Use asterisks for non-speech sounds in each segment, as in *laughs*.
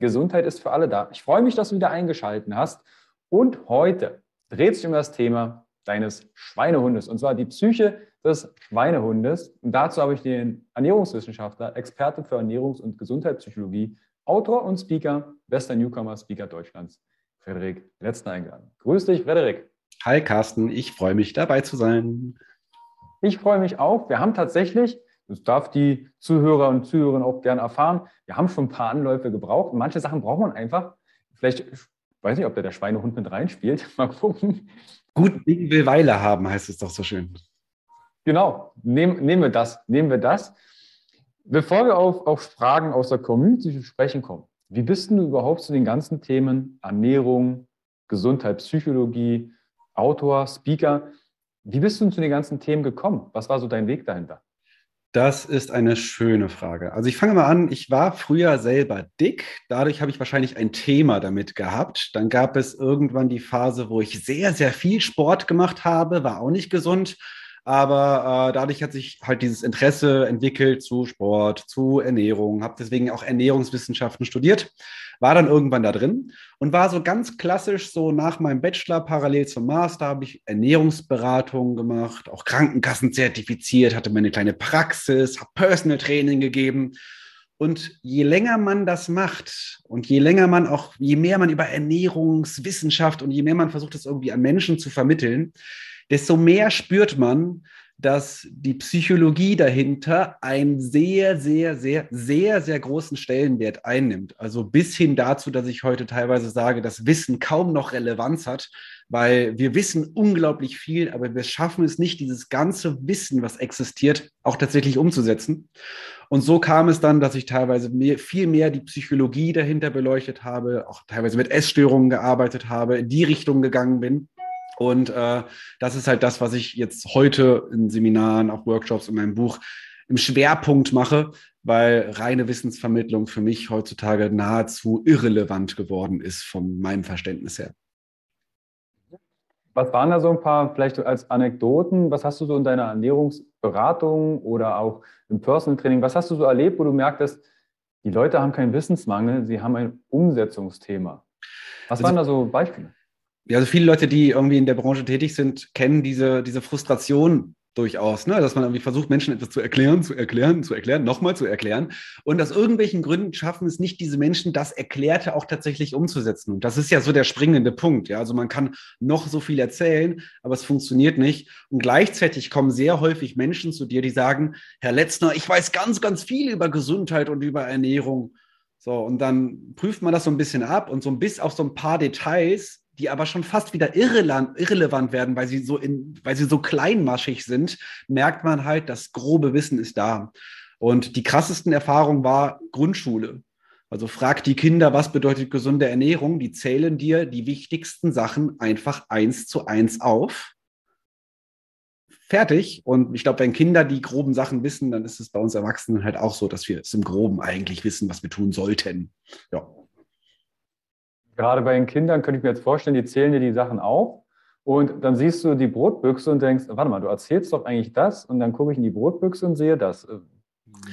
Gesundheit ist für alle da. Ich freue mich, dass du wieder eingeschaltet hast. Und heute dreht sich um das Thema deines Schweinehundes, und zwar die Psyche des Schweinehundes. Und dazu habe ich den Ernährungswissenschaftler, Experte für Ernährungs- und Gesundheitspsychologie, Autor und Speaker, bester Newcomer-Speaker Deutschlands, Frederik Letzner eingeladen. Grüß dich, Frederik. Hi, Carsten. Ich freue mich, dabei zu sein. Ich freue mich auch. Wir haben tatsächlich, das darf die Zuhörer und Zuhörerinnen auch gerne erfahren, wir haben schon ein paar Anläufe gebraucht. Manche Sachen braucht man einfach. Vielleicht weiß nicht, ob da der Schweinehund mit reinspielt. *laughs* Mal gucken. Gut Ding will Weile haben, heißt es doch so schön. Genau, Nehm, nehmen wir das. Nehmen wir das. Bevor wir auf, auf Fragen aus der Community zu sprechen kommen, wie bist du überhaupt zu den ganzen Themen Ernährung, Gesundheit, Psychologie, Autor, Speaker, wie bist du zu den ganzen Themen gekommen? Was war so dein Weg dahinter? Das ist eine schöne Frage. Also ich fange mal an, ich war früher selber dick, dadurch habe ich wahrscheinlich ein Thema damit gehabt. Dann gab es irgendwann die Phase, wo ich sehr, sehr viel Sport gemacht habe, war auch nicht gesund. Aber äh, dadurch hat sich halt dieses Interesse entwickelt zu Sport, zu Ernährung, habe deswegen auch Ernährungswissenschaften studiert, war dann irgendwann da drin und war so ganz klassisch, so nach meinem Bachelor parallel zum Master habe ich Ernährungsberatung gemacht, auch Krankenkassen zertifiziert, hatte meine kleine Praxis, habe Personal Training gegeben. Und je länger man das macht und je länger man auch, je mehr man über Ernährungswissenschaft und je mehr man versucht, das irgendwie an Menschen zu vermitteln, desto mehr spürt man, dass die Psychologie dahinter einen sehr, sehr, sehr, sehr, sehr großen Stellenwert einnimmt. Also bis hin dazu, dass ich heute teilweise sage, dass Wissen kaum noch Relevanz hat, weil wir wissen unglaublich viel, aber wir schaffen es nicht, dieses ganze Wissen, was existiert, auch tatsächlich umzusetzen. Und so kam es dann, dass ich teilweise mehr, viel mehr die Psychologie dahinter beleuchtet habe, auch teilweise mit Essstörungen gearbeitet habe, in die Richtung gegangen bin und äh, das ist halt das, was ich jetzt heute in Seminaren, auch Workshops in meinem Buch im Schwerpunkt mache, weil reine Wissensvermittlung für mich heutzutage nahezu irrelevant geworden ist von meinem Verständnis her. Was waren da so ein paar, vielleicht als Anekdoten, was hast du so in deiner Ernährungsberatung oder auch im Personal Training, was hast du so erlebt, wo du merktest, die Leute haben keinen Wissensmangel, sie haben ein Umsetzungsthema? Was also, waren da so Beispiele? Ja, also viele Leute, die irgendwie in der Branche tätig sind, kennen diese, diese Frustration durchaus, ne? dass man irgendwie versucht, Menschen etwas zu erklären, zu erklären, zu erklären, nochmal zu erklären. Und aus irgendwelchen Gründen schaffen es nicht diese Menschen, das Erklärte auch tatsächlich umzusetzen. Und das ist ja so der springende Punkt. Ja? Also man kann noch so viel erzählen, aber es funktioniert nicht. Und gleichzeitig kommen sehr häufig Menschen zu dir, die sagen, Herr Letzner, ich weiß ganz, ganz viel über Gesundheit und über Ernährung. So, und dann prüft man das so ein bisschen ab und so bisschen auf so ein paar Details die aber schon fast wieder irrelevant werden, weil sie so in, weil sie so kleinmaschig sind, merkt man halt, das grobe Wissen ist da. Und die krassesten Erfahrungen war Grundschule. Also frag die Kinder, was bedeutet gesunde Ernährung? Die zählen dir die wichtigsten Sachen einfach eins zu eins auf. Fertig. Und ich glaube, wenn Kinder die groben Sachen wissen, dann ist es bei uns Erwachsenen halt auch so, dass wir es im Groben eigentlich wissen, was wir tun sollten. Ja gerade bei den Kindern könnte ich mir jetzt vorstellen, die zählen dir die Sachen auf und dann siehst du die Brotbüchse und denkst, warte mal, du erzählst doch eigentlich das und dann gucke ich in die Brotbüchse und sehe das. Äh,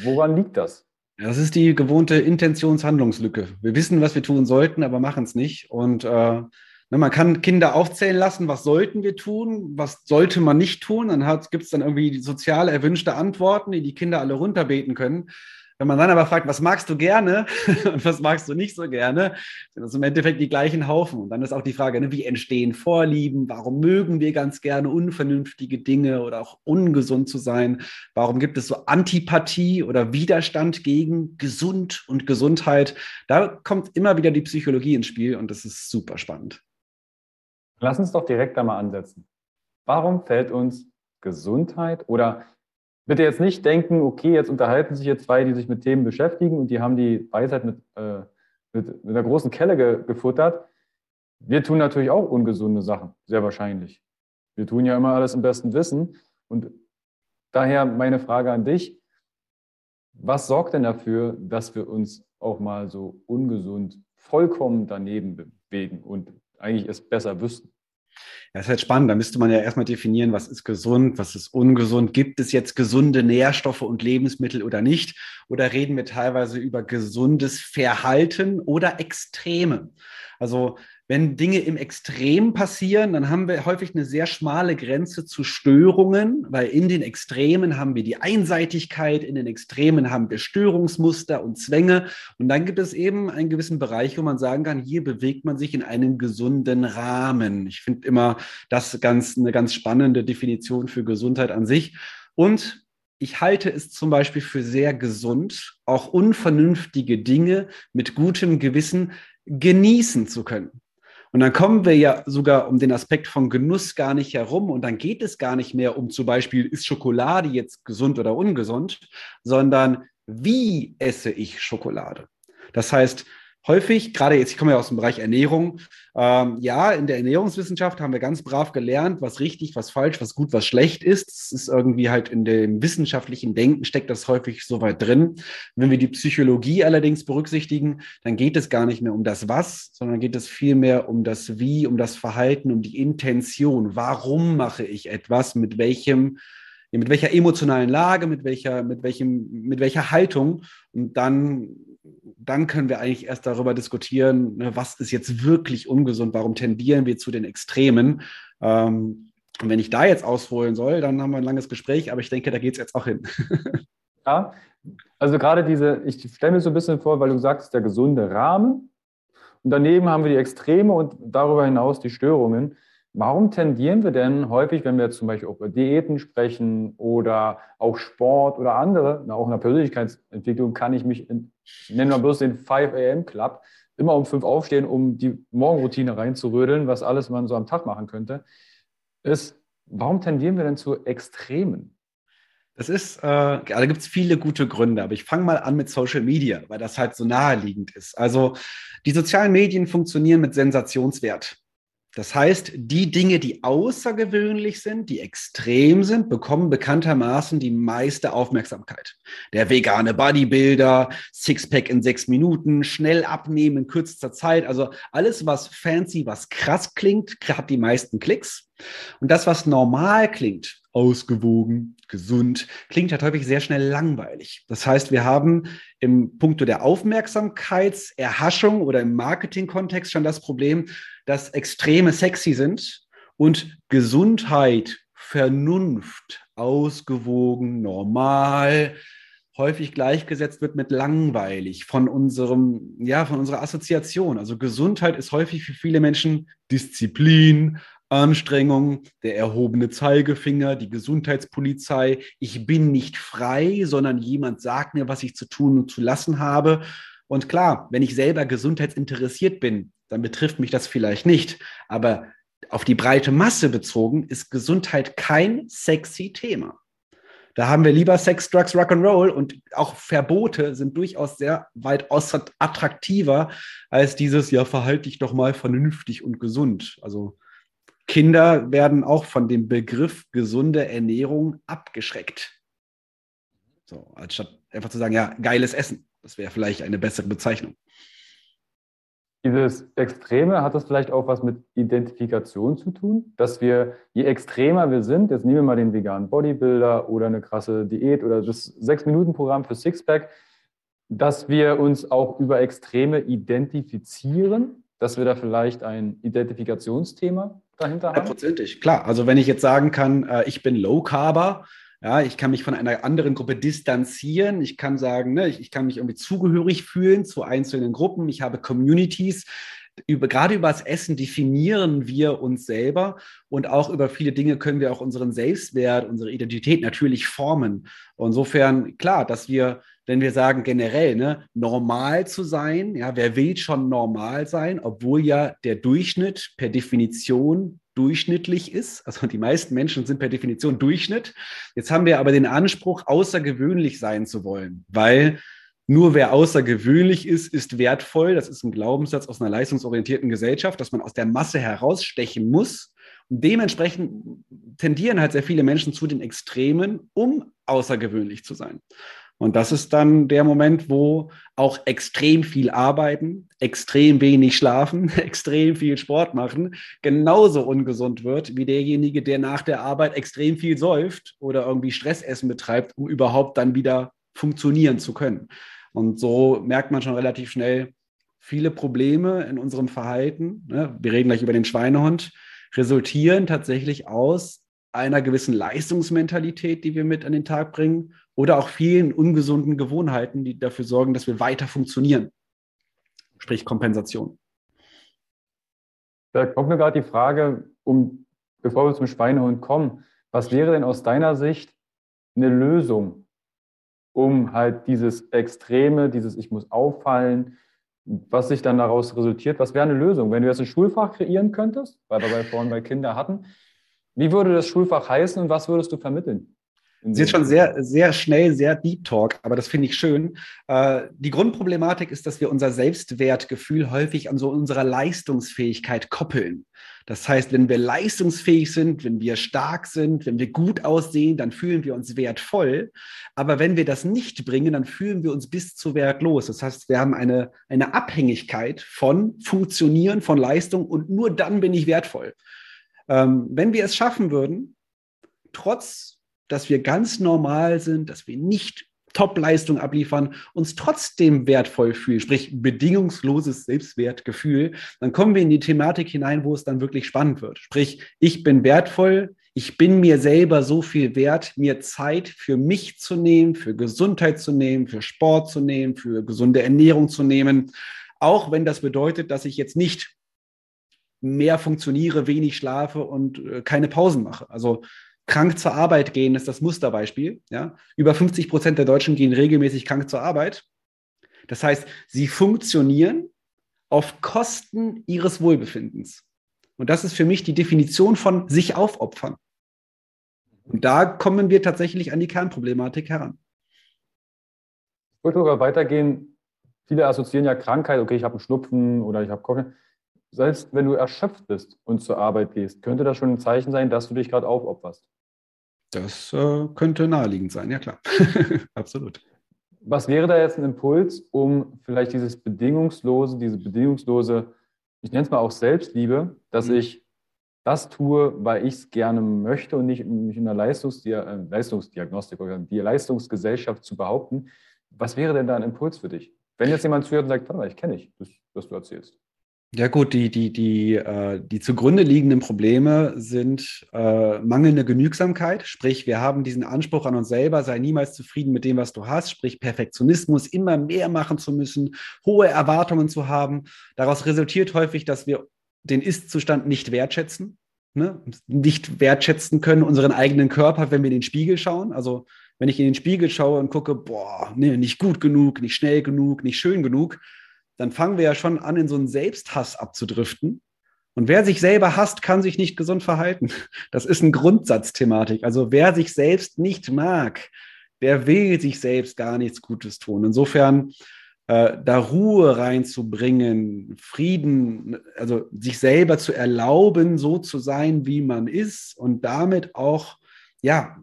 woran liegt das? Das ist die gewohnte Intentionshandlungslücke. Wir wissen, was wir tun sollten, aber machen es nicht. Und äh, Ne, man kann Kinder aufzählen lassen, was sollten wir tun, was sollte man nicht tun. Dann gibt es dann irgendwie sozial erwünschte Antworten, die die Kinder alle runterbeten können. Wenn man dann aber fragt, was magst du gerne *laughs* und was magst du nicht so gerne, sind das im Endeffekt die gleichen Haufen. Und dann ist auch die Frage, ne, wie entstehen Vorlieben? Warum mögen wir ganz gerne unvernünftige Dinge oder auch ungesund zu sein? Warum gibt es so Antipathie oder Widerstand gegen gesund und Gesundheit? Da kommt immer wieder die Psychologie ins Spiel und das ist super spannend. Lass uns doch direkt da mal ansetzen. Warum fällt uns Gesundheit oder bitte jetzt nicht denken, okay, jetzt unterhalten sich hier zwei, die sich mit Themen beschäftigen und die haben die Weisheit mit, äh, mit, mit einer großen Kelle ge gefuttert. Wir tun natürlich auch ungesunde Sachen, sehr wahrscheinlich. Wir tun ja immer alles im besten Wissen. Und daher meine Frage an dich, was sorgt denn dafür, dass wir uns auch mal so ungesund vollkommen daneben bewegen und eigentlich es besser wüssten. Ja, ist halt spannend. Da müsste man ja erstmal definieren, was ist gesund, was ist ungesund. Gibt es jetzt gesunde Nährstoffe und Lebensmittel oder nicht? Oder reden wir teilweise über gesundes Verhalten oder Extreme? Also wenn Dinge im Extrem passieren, dann haben wir häufig eine sehr schmale Grenze zu Störungen, weil in den Extremen haben wir die Einseitigkeit, in den Extremen haben wir Störungsmuster und Zwänge. Und dann gibt es eben einen gewissen Bereich, wo man sagen kann, hier bewegt man sich in einem gesunden Rahmen. Ich finde immer das ganz, eine ganz spannende Definition für Gesundheit an sich. Und ich halte es zum Beispiel für sehr gesund, auch unvernünftige Dinge mit gutem Gewissen genießen zu können. Und dann kommen wir ja sogar um den Aspekt von Genuss gar nicht herum. Und dann geht es gar nicht mehr um zum Beispiel, ist Schokolade jetzt gesund oder ungesund, sondern wie esse ich Schokolade? Das heißt, häufig, gerade jetzt, ich komme ja aus dem Bereich Ernährung, ähm, ja, in der Ernährungswissenschaft haben wir ganz brav gelernt, was richtig, was falsch, was gut, was schlecht ist. Es ist irgendwie halt in dem wissenschaftlichen Denken steckt das häufig so weit drin. Wenn wir die Psychologie allerdings berücksichtigen, dann geht es gar nicht mehr um das Was, sondern geht es vielmehr um das Wie, um das Verhalten, um die Intention. Warum mache ich etwas? Mit welchem mit welcher emotionalen Lage, mit welcher, mit welchem, mit welcher Haltung. Und dann dann können wir eigentlich erst darüber diskutieren, ne, was ist jetzt wirklich ungesund, warum tendieren wir zu den Extremen. Ähm, und wenn ich da jetzt ausholen soll, dann haben wir ein langes Gespräch, aber ich denke, da geht es jetzt auch hin. *laughs* ja, also gerade diese, ich stelle mir so ein bisschen vor, weil du sagst, der gesunde Rahmen. Und daneben haben wir die Extreme und darüber hinaus die Störungen. Warum tendieren wir denn häufig, wenn wir zum Beispiel über Diäten sprechen oder auch Sport oder andere, auch in der Persönlichkeitsentwicklung kann ich mich, in, nennen wir bloß den 5 a.m. Club, immer um 5 aufstehen, um die Morgenroutine reinzurödeln, was alles man so am Tag machen könnte, ist, warum tendieren wir denn zu Extremen? Das ist, äh, da gibt es viele gute Gründe, aber ich fange mal an mit Social Media, weil das halt so naheliegend ist. Also die sozialen Medien funktionieren mit Sensationswert. Das heißt, die Dinge, die außergewöhnlich sind, die extrem sind, bekommen bekanntermaßen die meiste Aufmerksamkeit. Der vegane Bodybuilder, Sixpack in sechs Minuten, schnell abnehmen in kürzester Zeit. Also alles, was fancy, was krass klingt, hat die meisten Klicks. Und das, was normal klingt, ausgewogen, gesund, klingt halt häufig sehr schnell langweilig. Das heißt, wir haben im Punkto der Aufmerksamkeitserhaschung oder im Marketing-Kontext schon das Problem, dass Extreme sexy sind und Gesundheit, Vernunft, ausgewogen, normal, häufig gleichgesetzt wird mit langweilig von unserem, ja, von unserer Assoziation. Also Gesundheit ist häufig für viele Menschen Disziplin, Anstrengung, der erhobene Zeigefinger, die Gesundheitspolizei. Ich bin nicht frei, sondern jemand sagt mir, was ich zu tun und zu lassen habe. Und klar, wenn ich selber gesundheitsinteressiert bin, dann betrifft mich das vielleicht nicht. Aber auf die breite Masse bezogen ist Gesundheit kein sexy Thema. Da haben wir lieber Sex, Drugs, Rock'n'Roll und auch Verbote sind durchaus sehr weit attraktiver als dieses, ja, verhalte dich doch mal vernünftig und gesund. Also Kinder werden auch von dem Begriff gesunde Ernährung abgeschreckt. So, anstatt einfach zu sagen, ja, geiles Essen. Das wäre vielleicht eine bessere Bezeichnung. Dieses Extreme, hat das vielleicht auch was mit Identifikation zu tun? Dass wir, je extremer wir sind, jetzt nehmen wir mal den veganen Bodybuilder oder eine krasse Diät oder das Sechs-Minuten-Programm für Sixpack, dass wir uns auch über Extreme identifizieren, dass wir da vielleicht ein Identifikationsthema dahinter haben? Hundertprozentig, klar. Also wenn ich jetzt sagen kann, äh, ich bin Low Carber, ja, ich kann mich von einer anderen Gruppe distanzieren. Ich kann sagen, ne, ich, ich kann mich irgendwie zugehörig fühlen zu einzelnen Gruppen. Ich habe Communities. Über, gerade über das Essen definieren wir uns selber und auch über viele Dinge können wir auch unseren Selbstwert, unsere Identität natürlich formen. insofern, klar, dass wir, wenn wir sagen generell, ne, normal zu sein, ja, wer will schon normal sein, obwohl ja der Durchschnitt per Definition durchschnittlich ist. Also die meisten Menschen sind per Definition Durchschnitt. Jetzt haben wir aber den Anspruch, außergewöhnlich sein zu wollen, weil nur wer außergewöhnlich ist, ist wertvoll. Das ist ein Glaubenssatz aus einer leistungsorientierten Gesellschaft, dass man aus der Masse herausstechen muss. Und dementsprechend tendieren halt sehr viele Menschen zu den Extremen, um außergewöhnlich zu sein. Und das ist dann der Moment, wo auch extrem viel arbeiten, extrem wenig schlafen, *laughs* extrem viel Sport machen, genauso ungesund wird wie derjenige, der nach der Arbeit extrem viel säuft oder irgendwie Stressessen betreibt, um überhaupt dann wieder funktionieren zu können. Und so merkt man schon relativ schnell, viele Probleme in unserem Verhalten, ne, wir reden gleich über den Schweinehund, resultieren tatsächlich aus einer gewissen Leistungsmentalität, die wir mit an den Tag bringen oder auch vielen ungesunden Gewohnheiten, die dafür sorgen, dass wir weiter funktionieren. Sprich Kompensation. Da kommt mir gerade die Frage, um, bevor wir zum Schweinehund kommen, was wäre denn aus deiner Sicht eine Lösung, um halt dieses Extreme, dieses Ich muss auffallen, was sich dann daraus resultiert, was wäre eine Lösung? Wenn du jetzt ein Schulfach kreieren könntest, weil wir vorhin bei Kindern hatten, wie würde das Schulfach heißen und was würdest du vermitteln? Sie ist schon sehr, sehr schnell, sehr Deep Talk, aber das finde ich schön. Äh, die Grundproblematik ist, dass wir unser Selbstwertgefühl häufig an so unserer Leistungsfähigkeit koppeln. Das heißt, wenn wir leistungsfähig sind, wenn wir stark sind, wenn wir gut aussehen, dann fühlen wir uns wertvoll. Aber wenn wir das nicht bringen, dann fühlen wir uns bis zu wertlos. Das heißt, wir haben eine, eine Abhängigkeit von Funktionieren, von Leistung und nur dann bin ich wertvoll. Ähm, wenn wir es schaffen würden, trotz dass wir ganz normal sind, dass wir nicht Top-Leistung abliefern, uns trotzdem wertvoll fühlen, sprich bedingungsloses Selbstwertgefühl, dann kommen wir in die Thematik hinein, wo es dann wirklich spannend wird. Sprich, ich bin wertvoll, ich bin mir selber so viel wert, mir Zeit für mich zu nehmen, für Gesundheit zu nehmen, für Sport zu nehmen, für gesunde Ernährung zu nehmen, auch wenn das bedeutet, dass ich jetzt nicht mehr funktioniere, wenig schlafe und äh, keine Pausen mache. Also krank zur Arbeit gehen ist das Musterbeispiel. Ja? Über 50 Prozent der Deutschen gehen regelmäßig krank zur Arbeit. Das heißt, sie funktionieren auf Kosten ihres Wohlbefindens. Und das ist für mich die Definition von sich aufopfern. Und da kommen wir tatsächlich an die Kernproblematik heran. Ich wollte sogar weitergehen. Viele assoziieren ja Krankheit, okay, ich habe einen Schnupfen oder ich habe Kopf. Selbst wenn du erschöpft bist und zur Arbeit gehst, könnte das schon ein Zeichen sein, dass du dich gerade aufopferst. Das äh, könnte naheliegend sein, ja klar. *laughs* Absolut. Was wäre da jetzt ein Impuls, um vielleicht dieses bedingungslose, diese bedingungslose, ich nenne es mal auch Selbstliebe, dass mhm. ich das tue, weil ich es gerne möchte und nicht mich in der Leistungsdia äh, Leistungsdiagnostik oder die Leistungsgesellschaft zu behaupten. Was wäre denn da ein Impuls für dich? Wenn jetzt jemand zuhört und sagt, warte mal, ich kenne dich, das, was du erzählst. Ja gut, die, die, die, äh, die zugrunde liegenden Probleme sind äh, mangelnde Genügsamkeit, sprich wir haben diesen Anspruch an uns selber, sei niemals zufrieden mit dem, was du hast, sprich Perfektionismus, immer mehr machen zu müssen, hohe Erwartungen zu haben. Daraus resultiert häufig, dass wir den Ist-Zustand nicht wertschätzen, ne? nicht wertschätzen können, unseren eigenen Körper, wenn wir in den Spiegel schauen. Also wenn ich in den Spiegel schaue und gucke, boah, nee, nicht gut genug, nicht schnell genug, nicht schön genug, dann fangen wir ja schon an, in so einen Selbsthass abzudriften. Und wer sich selber hasst, kann sich nicht gesund verhalten. *laughs* Das ist eine Grundsatzthematik. Also wer sich selbst nicht mag, der will sich selbst gar nichts Gutes tun. Insofern äh, da Ruhe reinzubringen, Frieden, also sich selber zu erlauben, so zu sein, wie man ist und damit auch ja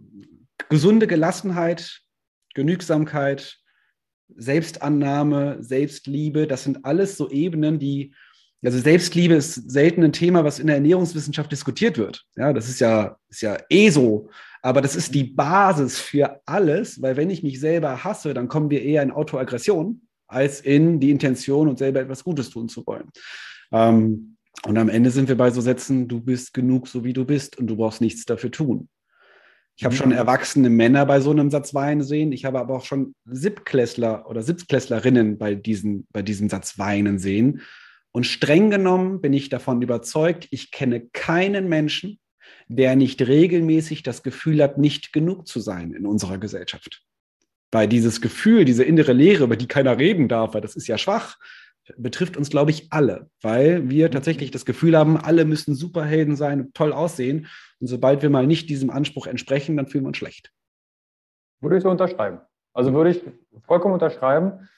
gesunde Gelassenheit, Genügsamkeit, Selbstannahme, Selbstliebe, das sind alles so Ebenen, die Also Selbstliebe ist selten ein Thema, was in der Ernährungswissenschaft diskutiert wird. Ja, das ist ja, ist ja eh so. Aber das ist die Basis für alles, weil wenn ich mich selber hasse, dann kommen wir eher in Autoaggression als in die Intention und selber etwas Gutes tun zu wollen. Ähm, und am Ende sind wir bei so Sätzen, du bist genug, so wie du bist und du brauchst nichts dafür tun. Ich habe schon mhm. erwachsene Männer bei so einem Satz Wein sehen. Ich habe aber auch schon Siebklässler oder Siebtklässlerinnen bei, diesen, bei diesem Satz Weinen sehen. Und streng genommen bin ich davon überzeugt, ich kenne keinen Menschen, der nicht regelmäßig das Gefühl hat, nicht genug zu sein in unserer Gesellschaft. Weil dieses Gefühl, diese innere Leere, über die keiner reden darf, weil das ist ja schwach, betrifft uns, glaube ich, alle, weil wir tatsächlich das Gefühl haben, alle müssen Superhelden sein und toll aussehen. Und sobald wir mal nicht diesem Anspruch entsprechen, dann fühlen wir uns schlecht. Würde ich so unterschreiben. Also würde ich vollkommen unterschreiben,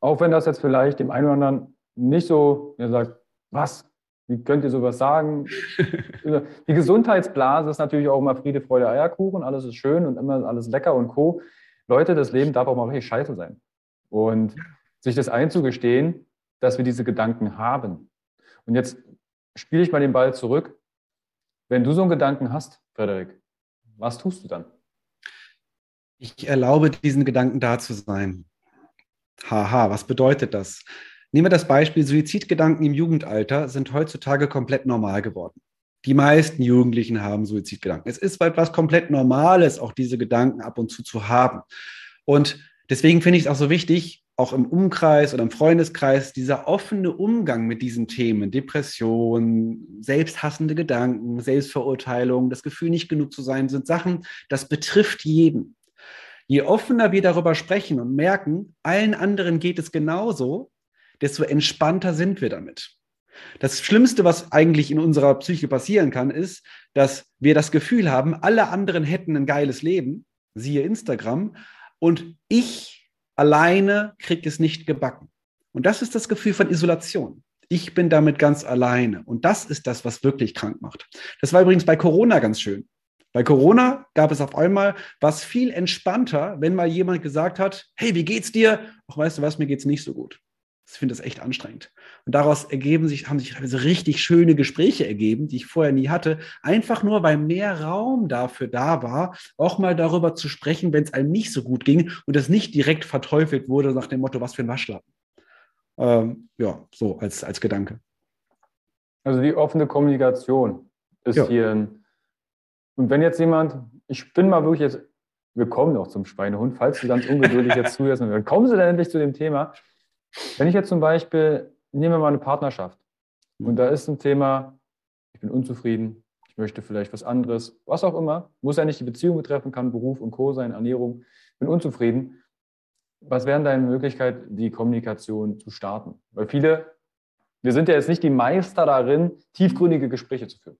auch wenn das jetzt vielleicht dem einen oder anderen nicht so, er sagt, was, wie könnt ihr sowas sagen? *laughs* Die Gesundheitsblase ist natürlich auch immer Friede, Freude, Eierkuchen, alles ist schön und immer alles lecker und Co. Leute, das Leben darf auch mal richtig scheiße sein. Und sich das einzugestehen, dass wir diese Gedanken haben. Und jetzt spiele ich mal den Ball zurück. Wenn du so einen Gedanken hast, Frederik, was tust du dann? Ich erlaube diesen Gedanken da zu sein. Haha, was bedeutet das? Nehmen wir das Beispiel, Suizidgedanken im Jugendalter sind heutzutage komplett normal geworden. Die meisten Jugendlichen haben Suizidgedanken. Es ist etwas komplett Normales, auch diese Gedanken ab und zu zu haben. Und deswegen finde ich es auch so wichtig, auch im Umkreis oder im Freundeskreis, dieser offene Umgang mit diesen Themen, Depression, selbsthassende Gedanken, Selbstverurteilung, das Gefühl, nicht genug zu sein, sind Sachen, das betrifft jeden. Je offener wir darüber sprechen und merken, allen anderen geht es genauso, desto entspannter sind wir damit. Das Schlimmste, was eigentlich in unserer Psyche passieren kann, ist, dass wir das Gefühl haben, alle anderen hätten ein geiles Leben, siehe Instagram, und ich alleine kriege es nicht gebacken. Und das ist das Gefühl von Isolation. Ich bin damit ganz alleine. Und das ist das, was wirklich krank macht. Das war übrigens bei Corona ganz schön. Bei Corona gab es auf einmal was viel entspannter, wenn mal jemand gesagt hat, hey, wie geht's dir? Ach, weißt du was, mir geht's nicht so gut. Ich finde das echt anstrengend. Und daraus ergeben sich, haben sich also richtig schöne Gespräche ergeben, die ich vorher nie hatte. Einfach nur, weil mehr Raum dafür da war, auch mal darüber zu sprechen, wenn es einem nicht so gut ging und das nicht direkt verteufelt wurde nach dem Motto, was für ein Waschlappen. Ähm, ja, so als, als Gedanke. Also die offene Kommunikation ist ja. hier ein. Und wenn jetzt jemand, ich bin mal wirklich jetzt, wir kommen noch zum Schweinehund, falls du ganz ungeduldig jetzt *laughs* zuhörst, dann kommen sie dann endlich zu dem Thema. Wenn ich jetzt zum Beispiel, nehmen wir mal eine Partnerschaft und mhm. da ist ein Thema, ich bin unzufrieden, ich möchte vielleicht was anderes, was auch immer, muss ja nicht die Beziehung betreffen, kann Beruf und Co. sein, Ernährung, bin unzufrieden. Was wären deine Möglichkeiten, die Kommunikation zu starten? Weil viele, wir sind ja jetzt nicht die Meister darin, tiefgründige Gespräche zu führen.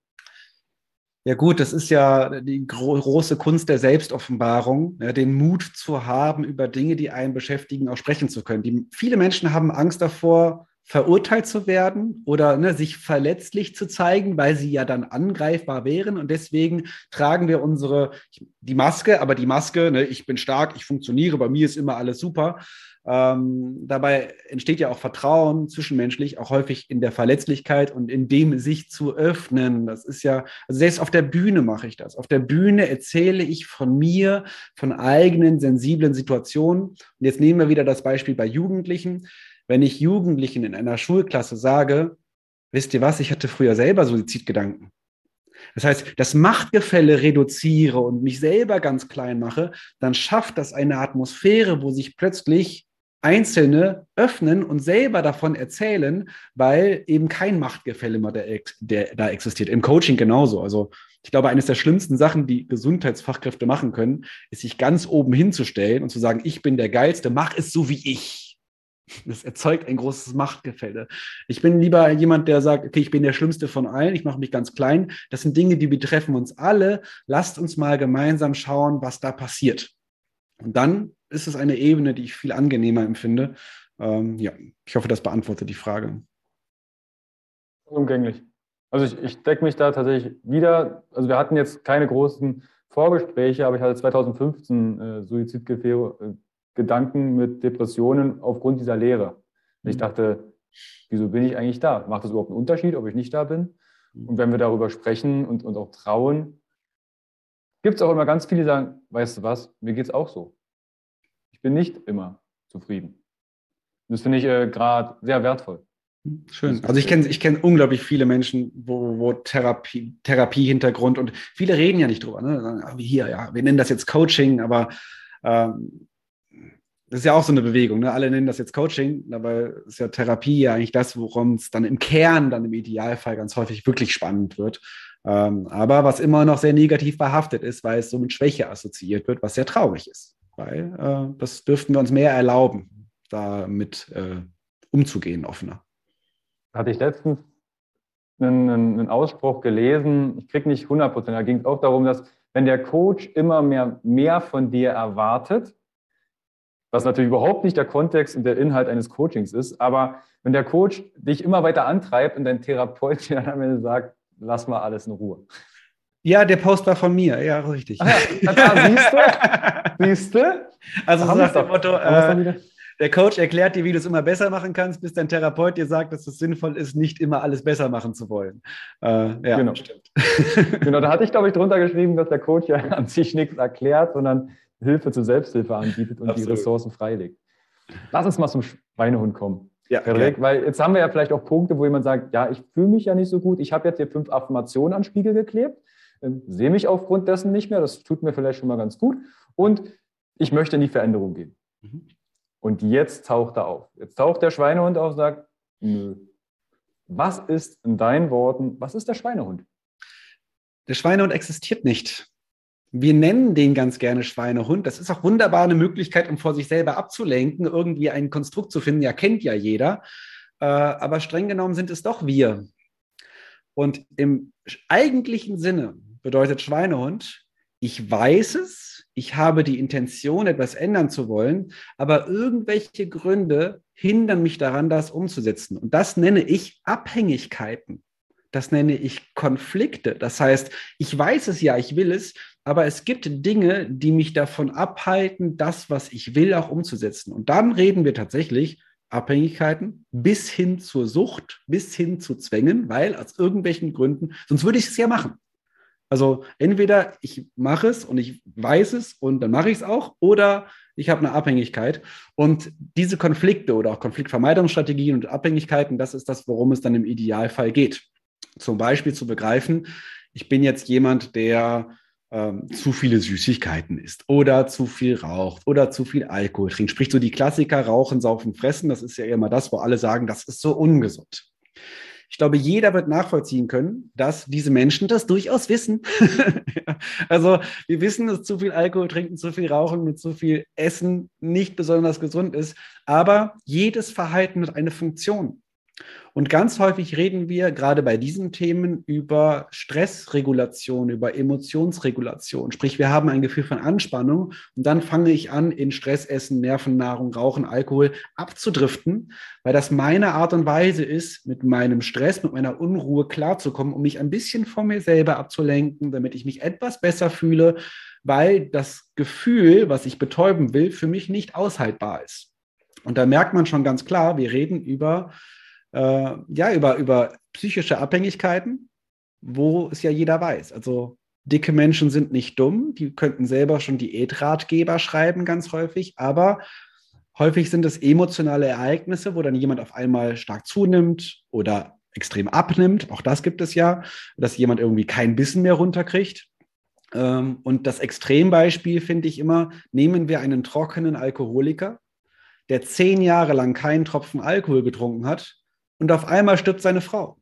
Ja gut, das ist ja die gro große Kunst der Selbstoffenbarung, ja, den Mut zu haben, über Dinge, die einen beschäftigen, auch sprechen zu können. Die, viele Menschen haben Angst davor, verurteilt zu werden oder ne, sich verletzlich zu zeigen, weil sie ja dann angreifbar wären. Und deswegen tragen wir unsere, die Maske, aber die Maske, ne, ich bin stark, ich funktioniere, bei mir ist immer alles super. Ähm, dabei entsteht ja auch Vertrauen zwischenmenschlich, auch häufig in der Verletzlichkeit und in dem sich zu öffnen. Das ist ja, also selbst auf der Bühne mache ich das. Auf der Bühne erzähle ich von mir, von eigenen sensiblen Situationen. Und jetzt nehmen wir wieder das Beispiel bei Jugendlichen. Wenn ich Jugendlichen in einer Schulklasse sage, wisst ihr was, ich hatte früher selber Suizidgedanken. Das heißt, das Machtgefälle reduziere und mich selber ganz klein mache, dann schafft das eine Atmosphäre, wo sich plötzlich Einzelne öffnen und selber davon erzählen, weil eben kein Machtgefälle mehr da existiert. Im Coaching genauso. Also ich glaube, eines der schlimmsten Sachen, die Gesundheitsfachkräfte machen können, ist sich ganz oben hinzustellen und zu sagen, ich bin der Geilste, mach es so wie ich. Das erzeugt ein großes Machtgefälle. Ich bin lieber jemand, der sagt, okay, ich bin der Schlimmste von allen, ich mache mich ganz klein. Das sind Dinge, die betreffen uns alle. Lasst uns mal gemeinsam schauen, was da passiert. Und dann ist es eine Ebene, die ich viel angenehmer empfinde. Ähm, ja, ich hoffe, das beantwortet die Frage. Umgänglich. Also ich, ich decke mich da tatsächlich wieder. Also wir hatten jetzt keine großen Vorgespräche, aber ich hatte 2015 äh, Suizidgedanken mit Depressionen aufgrund dieser Lehre. Ich mhm. dachte, wieso bin ich eigentlich da? Macht das überhaupt einen Unterschied, ob ich nicht da bin? Mhm. Und wenn wir darüber sprechen und, und auch trauen, gibt es auch immer ganz viele, die sagen, weißt du was, mir geht es auch so. Ich bin nicht immer zufrieden. Das finde ich äh, gerade sehr wertvoll. Schön. Also ich kenne ich kenn unglaublich viele Menschen, wo, wo Therapie, Therapie-Hintergrund und viele reden ja nicht drüber. Ne? Wie hier, ja, wir nennen das jetzt Coaching, aber ähm, das ist ja auch so eine Bewegung. Ne? Alle nennen das jetzt Coaching, dabei ist ja Therapie ja eigentlich das, worum es dann im Kern, dann im Idealfall ganz häufig wirklich spannend wird. Ähm, aber was immer noch sehr negativ behaftet ist, weil es so mit Schwäche assoziiert wird, was sehr traurig ist. Weil äh, das dürften wir uns mehr erlauben, damit äh, umzugehen, offener. Hatte ich letztens einen, einen Ausspruch gelesen, ich kriege nicht 100 Prozent, da ging es auch darum, dass wenn der Coach immer mehr, mehr von dir erwartet, was natürlich überhaupt nicht der Kontext und der Inhalt eines Coachings ist, aber wenn der Coach dich immer weiter antreibt und dein Therapeut dir dann am Ende sagt, lass mal alles in Ruhe. Ja, der Post war von mir, ja, richtig. Ach ja, da, siehst du? *laughs* siehst du? Also so nach dem Motto, äh, der Coach erklärt dir, wie du es immer besser machen kannst, bis dein Therapeut dir sagt, dass es sinnvoll ist, nicht immer alles besser machen zu wollen. Äh, ja, genau. stimmt. *laughs* genau, da hatte ich, glaube ich, drunter geschrieben, dass der Coach ja *laughs* an sich nichts erklärt, sondern Hilfe zur Selbsthilfe anbietet und Absolut. die Ressourcen freilegt. Lass uns mal zum Schweinehund kommen. Ja, Frederik, weil jetzt haben wir ja vielleicht auch Punkte, wo jemand sagt, ja, ich fühle mich ja nicht so gut, ich habe jetzt hier fünf Affirmationen an Spiegel geklebt, ähm, sehe mich aufgrund dessen nicht mehr, das tut mir vielleicht schon mal ganz gut und ich möchte in die Veränderung gehen. Mhm. Und jetzt taucht er auf. Jetzt taucht der Schweinehund auf und sagt, nö. Was ist in deinen Worten, was ist der Schweinehund? Der Schweinehund existiert nicht. Wir nennen den ganz gerne Schweinehund. Das ist auch wunderbar eine Möglichkeit, um vor sich selber abzulenken, irgendwie ein Konstrukt zu finden. Ja, kennt ja jeder. Äh, aber streng genommen sind es doch wir. Und im eigentlichen Sinne bedeutet Schweinehund, ich weiß es, ich habe die Intention, etwas ändern zu wollen, aber irgendwelche Gründe hindern mich daran, das umzusetzen. Und das nenne ich Abhängigkeiten. Das nenne ich Konflikte. Das heißt, ich weiß es ja, ich will es, aber es gibt Dinge, die mich davon abhalten, das, was ich will, auch umzusetzen. Und dann reden wir tatsächlich Abhängigkeiten bis hin zur Sucht, bis hin zu Zwängen, weil aus irgendwelchen Gründen, sonst würde ich es ja machen. Also entweder ich mache es und ich weiß es und dann mache ich es auch, oder ich habe eine Abhängigkeit. Und diese Konflikte oder auch Konfliktvermeidungsstrategien und Abhängigkeiten, das ist das, worum es dann im Idealfall geht. Zum Beispiel zu begreifen, ich bin jetzt jemand, der ähm, zu viele Süßigkeiten isst oder zu viel raucht oder zu viel Alkohol trinkt. Sprich so die Klassiker Rauchen, Saufen, Fressen. Das ist ja immer das, wo alle sagen, das ist so ungesund. Ich glaube, jeder wird nachvollziehen können, dass diese Menschen das durchaus wissen. *laughs* also wir wissen, dass zu viel Alkohol trinken, zu viel Rauchen und zu viel Essen nicht besonders gesund ist. Aber jedes Verhalten hat eine Funktion. Und ganz häufig reden wir gerade bei diesen Themen über Stressregulation, über Emotionsregulation. Sprich, wir haben ein Gefühl von Anspannung und dann fange ich an, in Stress, Essen, Nervennahrung, Rauchen, Alkohol abzudriften, weil das meine Art und Weise ist, mit meinem Stress, mit meiner Unruhe klarzukommen, um mich ein bisschen von mir selber abzulenken, damit ich mich etwas besser fühle, weil das Gefühl, was ich betäuben will, für mich nicht aushaltbar ist. Und da merkt man schon ganz klar, wir reden über äh, ja, über, über psychische Abhängigkeiten, wo es ja jeder weiß. Also dicke Menschen sind nicht dumm, die könnten selber schon Diätratgeber schreiben, ganz häufig, aber häufig sind es emotionale Ereignisse, wo dann jemand auf einmal stark zunimmt oder extrem abnimmt. Auch das gibt es ja, dass jemand irgendwie kein Bissen mehr runterkriegt. Ähm, und das Extrembeispiel finde ich immer, nehmen wir einen trockenen Alkoholiker, der zehn Jahre lang keinen Tropfen Alkohol getrunken hat und auf einmal stirbt seine Frau.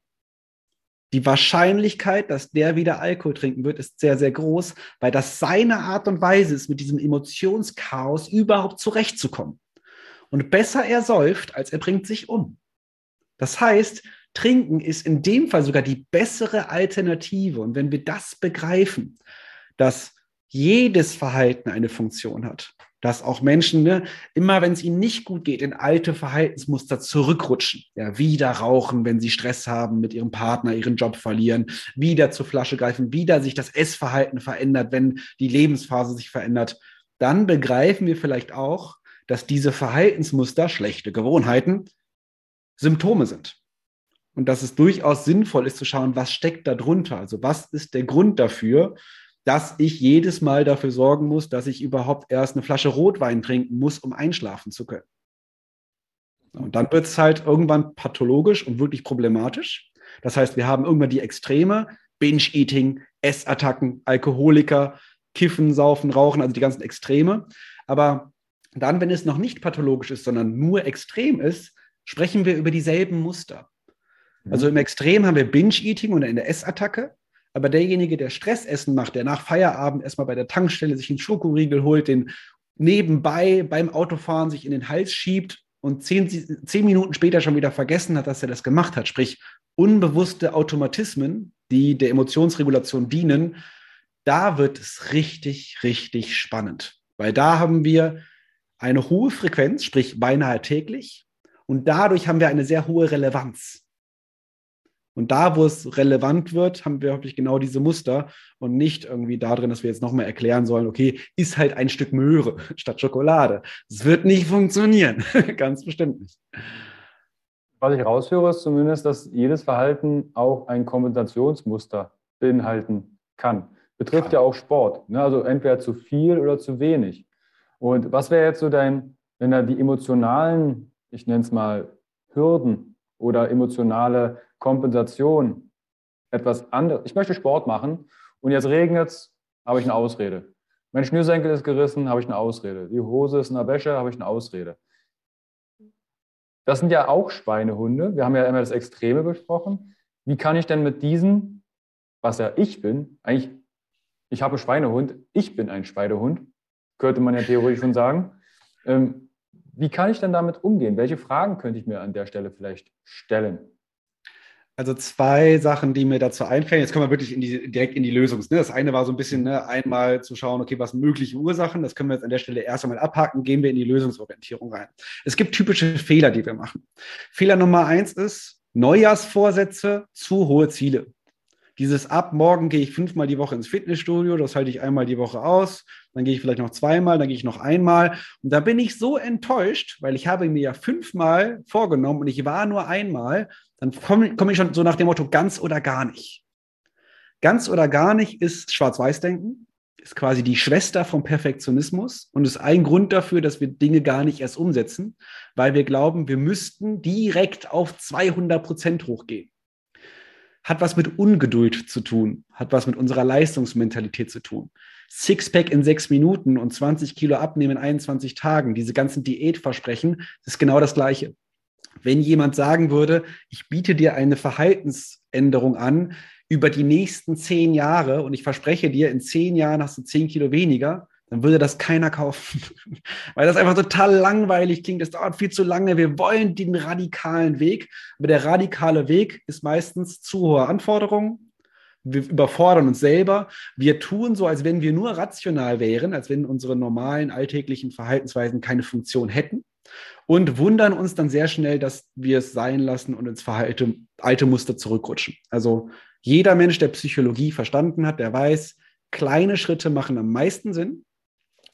Die Wahrscheinlichkeit, dass der wieder Alkohol trinken wird, ist sehr, sehr groß, weil das seine Art und Weise ist, mit diesem Emotionschaos überhaupt zurechtzukommen. Und besser er säuft, als er bringt sich um. Das heißt, Trinken ist in dem Fall sogar die bessere Alternative. Und wenn wir das begreifen, dass jedes Verhalten eine Funktion hat, dass auch Menschen, ne, immer wenn es ihnen nicht gut geht, in alte Verhaltensmuster zurückrutschen. Ja, wieder rauchen, wenn sie Stress haben, mit ihrem Partner ihren Job verlieren, wieder zur Flasche greifen, wieder sich das Essverhalten verändert, wenn die Lebensphase sich verändert. Dann begreifen wir vielleicht auch, dass diese Verhaltensmuster, schlechte Gewohnheiten, Symptome sind. Und dass es durchaus sinnvoll ist zu schauen, was steckt da drunter? Also was ist der Grund dafür, dass ich jedes Mal dafür sorgen muss, dass ich überhaupt erst eine Flasche Rotwein trinken muss, um einschlafen zu können. Und dann wird es halt irgendwann pathologisch und wirklich problematisch. Das heißt, wir haben irgendwann die Extreme, Binge-Eating, Essattacken, Alkoholiker, Kiffen, Saufen, Rauchen, also die ganzen Extreme. Aber dann, wenn es noch nicht pathologisch ist, sondern nur extrem ist, sprechen wir über dieselben Muster. Also im Extrem haben wir Binge-Eating und in der Essattacke. Aber derjenige, der Stressessen macht, der nach Feierabend erstmal bei der Tankstelle sich einen Schokoriegel holt, den nebenbei beim Autofahren sich in den Hals schiebt und zehn, zehn Minuten später schon wieder vergessen hat, dass er das gemacht hat, sprich unbewusste Automatismen, die der Emotionsregulation dienen, da wird es richtig, richtig spannend. Weil da haben wir eine hohe Frequenz, sprich beinahe täglich, und dadurch haben wir eine sehr hohe Relevanz. Und da, wo es relevant wird, haben wir hoffentlich genau diese Muster und nicht irgendwie darin, dass wir jetzt nochmal erklären sollen, okay, ist halt ein Stück Möhre *laughs* statt Schokolade. Es wird nicht funktionieren. *laughs* Ganz bestimmt nicht. Was ich raushöre, ist zumindest, dass jedes Verhalten auch ein Kompensationsmuster beinhalten kann. Betrifft ja, ja auch Sport. Ne? Also entweder zu viel oder zu wenig. Und was wäre jetzt so dein, wenn da die emotionalen, ich nenne es mal, Hürden oder emotionale Kompensation etwas anderes. Ich möchte Sport machen und jetzt regnet es, habe ich eine Ausrede. Mein Schnürsenkel ist gerissen, habe ich eine Ausrede. Die Hose ist in der Wäsche, habe ich eine Ausrede. Das sind ja auch Schweinehunde. Wir haben ja immer das Extreme besprochen. Wie kann ich denn mit diesen, was ja ich bin, eigentlich, ich habe einen Schweinehund, ich bin ein Schweinehund, könnte man ja theoretisch schon sagen. Ähm, wie kann ich denn damit umgehen? Welche Fragen könnte ich mir an der Stelle vielleicht stellen? Also zwei Sachen, die mir dazu einfallen. Jetzt kommen wir wirklich in die, direkt in die Lösung. Ne? Das eine war so ein bisschen ne, einmal zu schauen, okay, was sind mögliche Ursachen? Das können wir jetzt an der Stelle erst einmal abhaken. Gehen wir in die Lösungsorientierung rein. Es gibt typische Fehler, die wir machen. Fehler Nummer eins ist Neujahrsvorsätze, zu hohe Ziele. Dieses ab morgen gehe ich fünfmal die Woche ins Fitnessstudio, das halte ich einmal die Woche aus, dann gehe ich vielleicht noch zweimal, dann gehe ich noch einmal. Und da bin ich so enttäuscht, weil ich habe mir ja fünfmal vorgenommen und ich war nur einmal, dann komme komm ich schon so nach dem Motto ganz oder gar nicht. Ganz oder gar nicht ist Schwarz-Weiß-Denken, ist quasi die Schwester vom Perfektionismus und ist ein Grund dafür, dass wir Dinge gar nicht erst umsetzen, weil wir glauben, wir müssten direkt auf 200 Prozent hochgehen. Hat was mit Ungeduld zu tun, hat was mit unserer Leistungsmentalität zu tun. Sixpack in sechs Minuten und 20 Kilo abnehmen in 21 Tagen, diese ganzen Diätversprechen, ist genau das Gleiche. Wenn jemand sagen würde, ich biete dir eine Verhaltensänderung an über die nächsten zehn Jahre und ich verspreche dir, in zehn Jahren hast du zehn Kilo weniger, dann würde das keiner kaufen. *laughs* Weil das einfach total langweilig klingt. Das dauert viel zu lange. Wir wollen den radikalen Weg. Aber der radikale Weg ist meistens zu hohe Anforderungen. Wir überfordern uns selber. Wir tun so, als wenn wir nur rational wären, als wenn unsere normalen alltäglichen Verhaltensweisen keine Funktion hätten und wundern uns dann sehr schnell, dass wir es sein lassen und ins Verhalten, alte Muster zurückrutschen. Also jeder Mensch, der Psychologie verstanden hat, der weiß, kleine Schritte machen am meisten Sinn.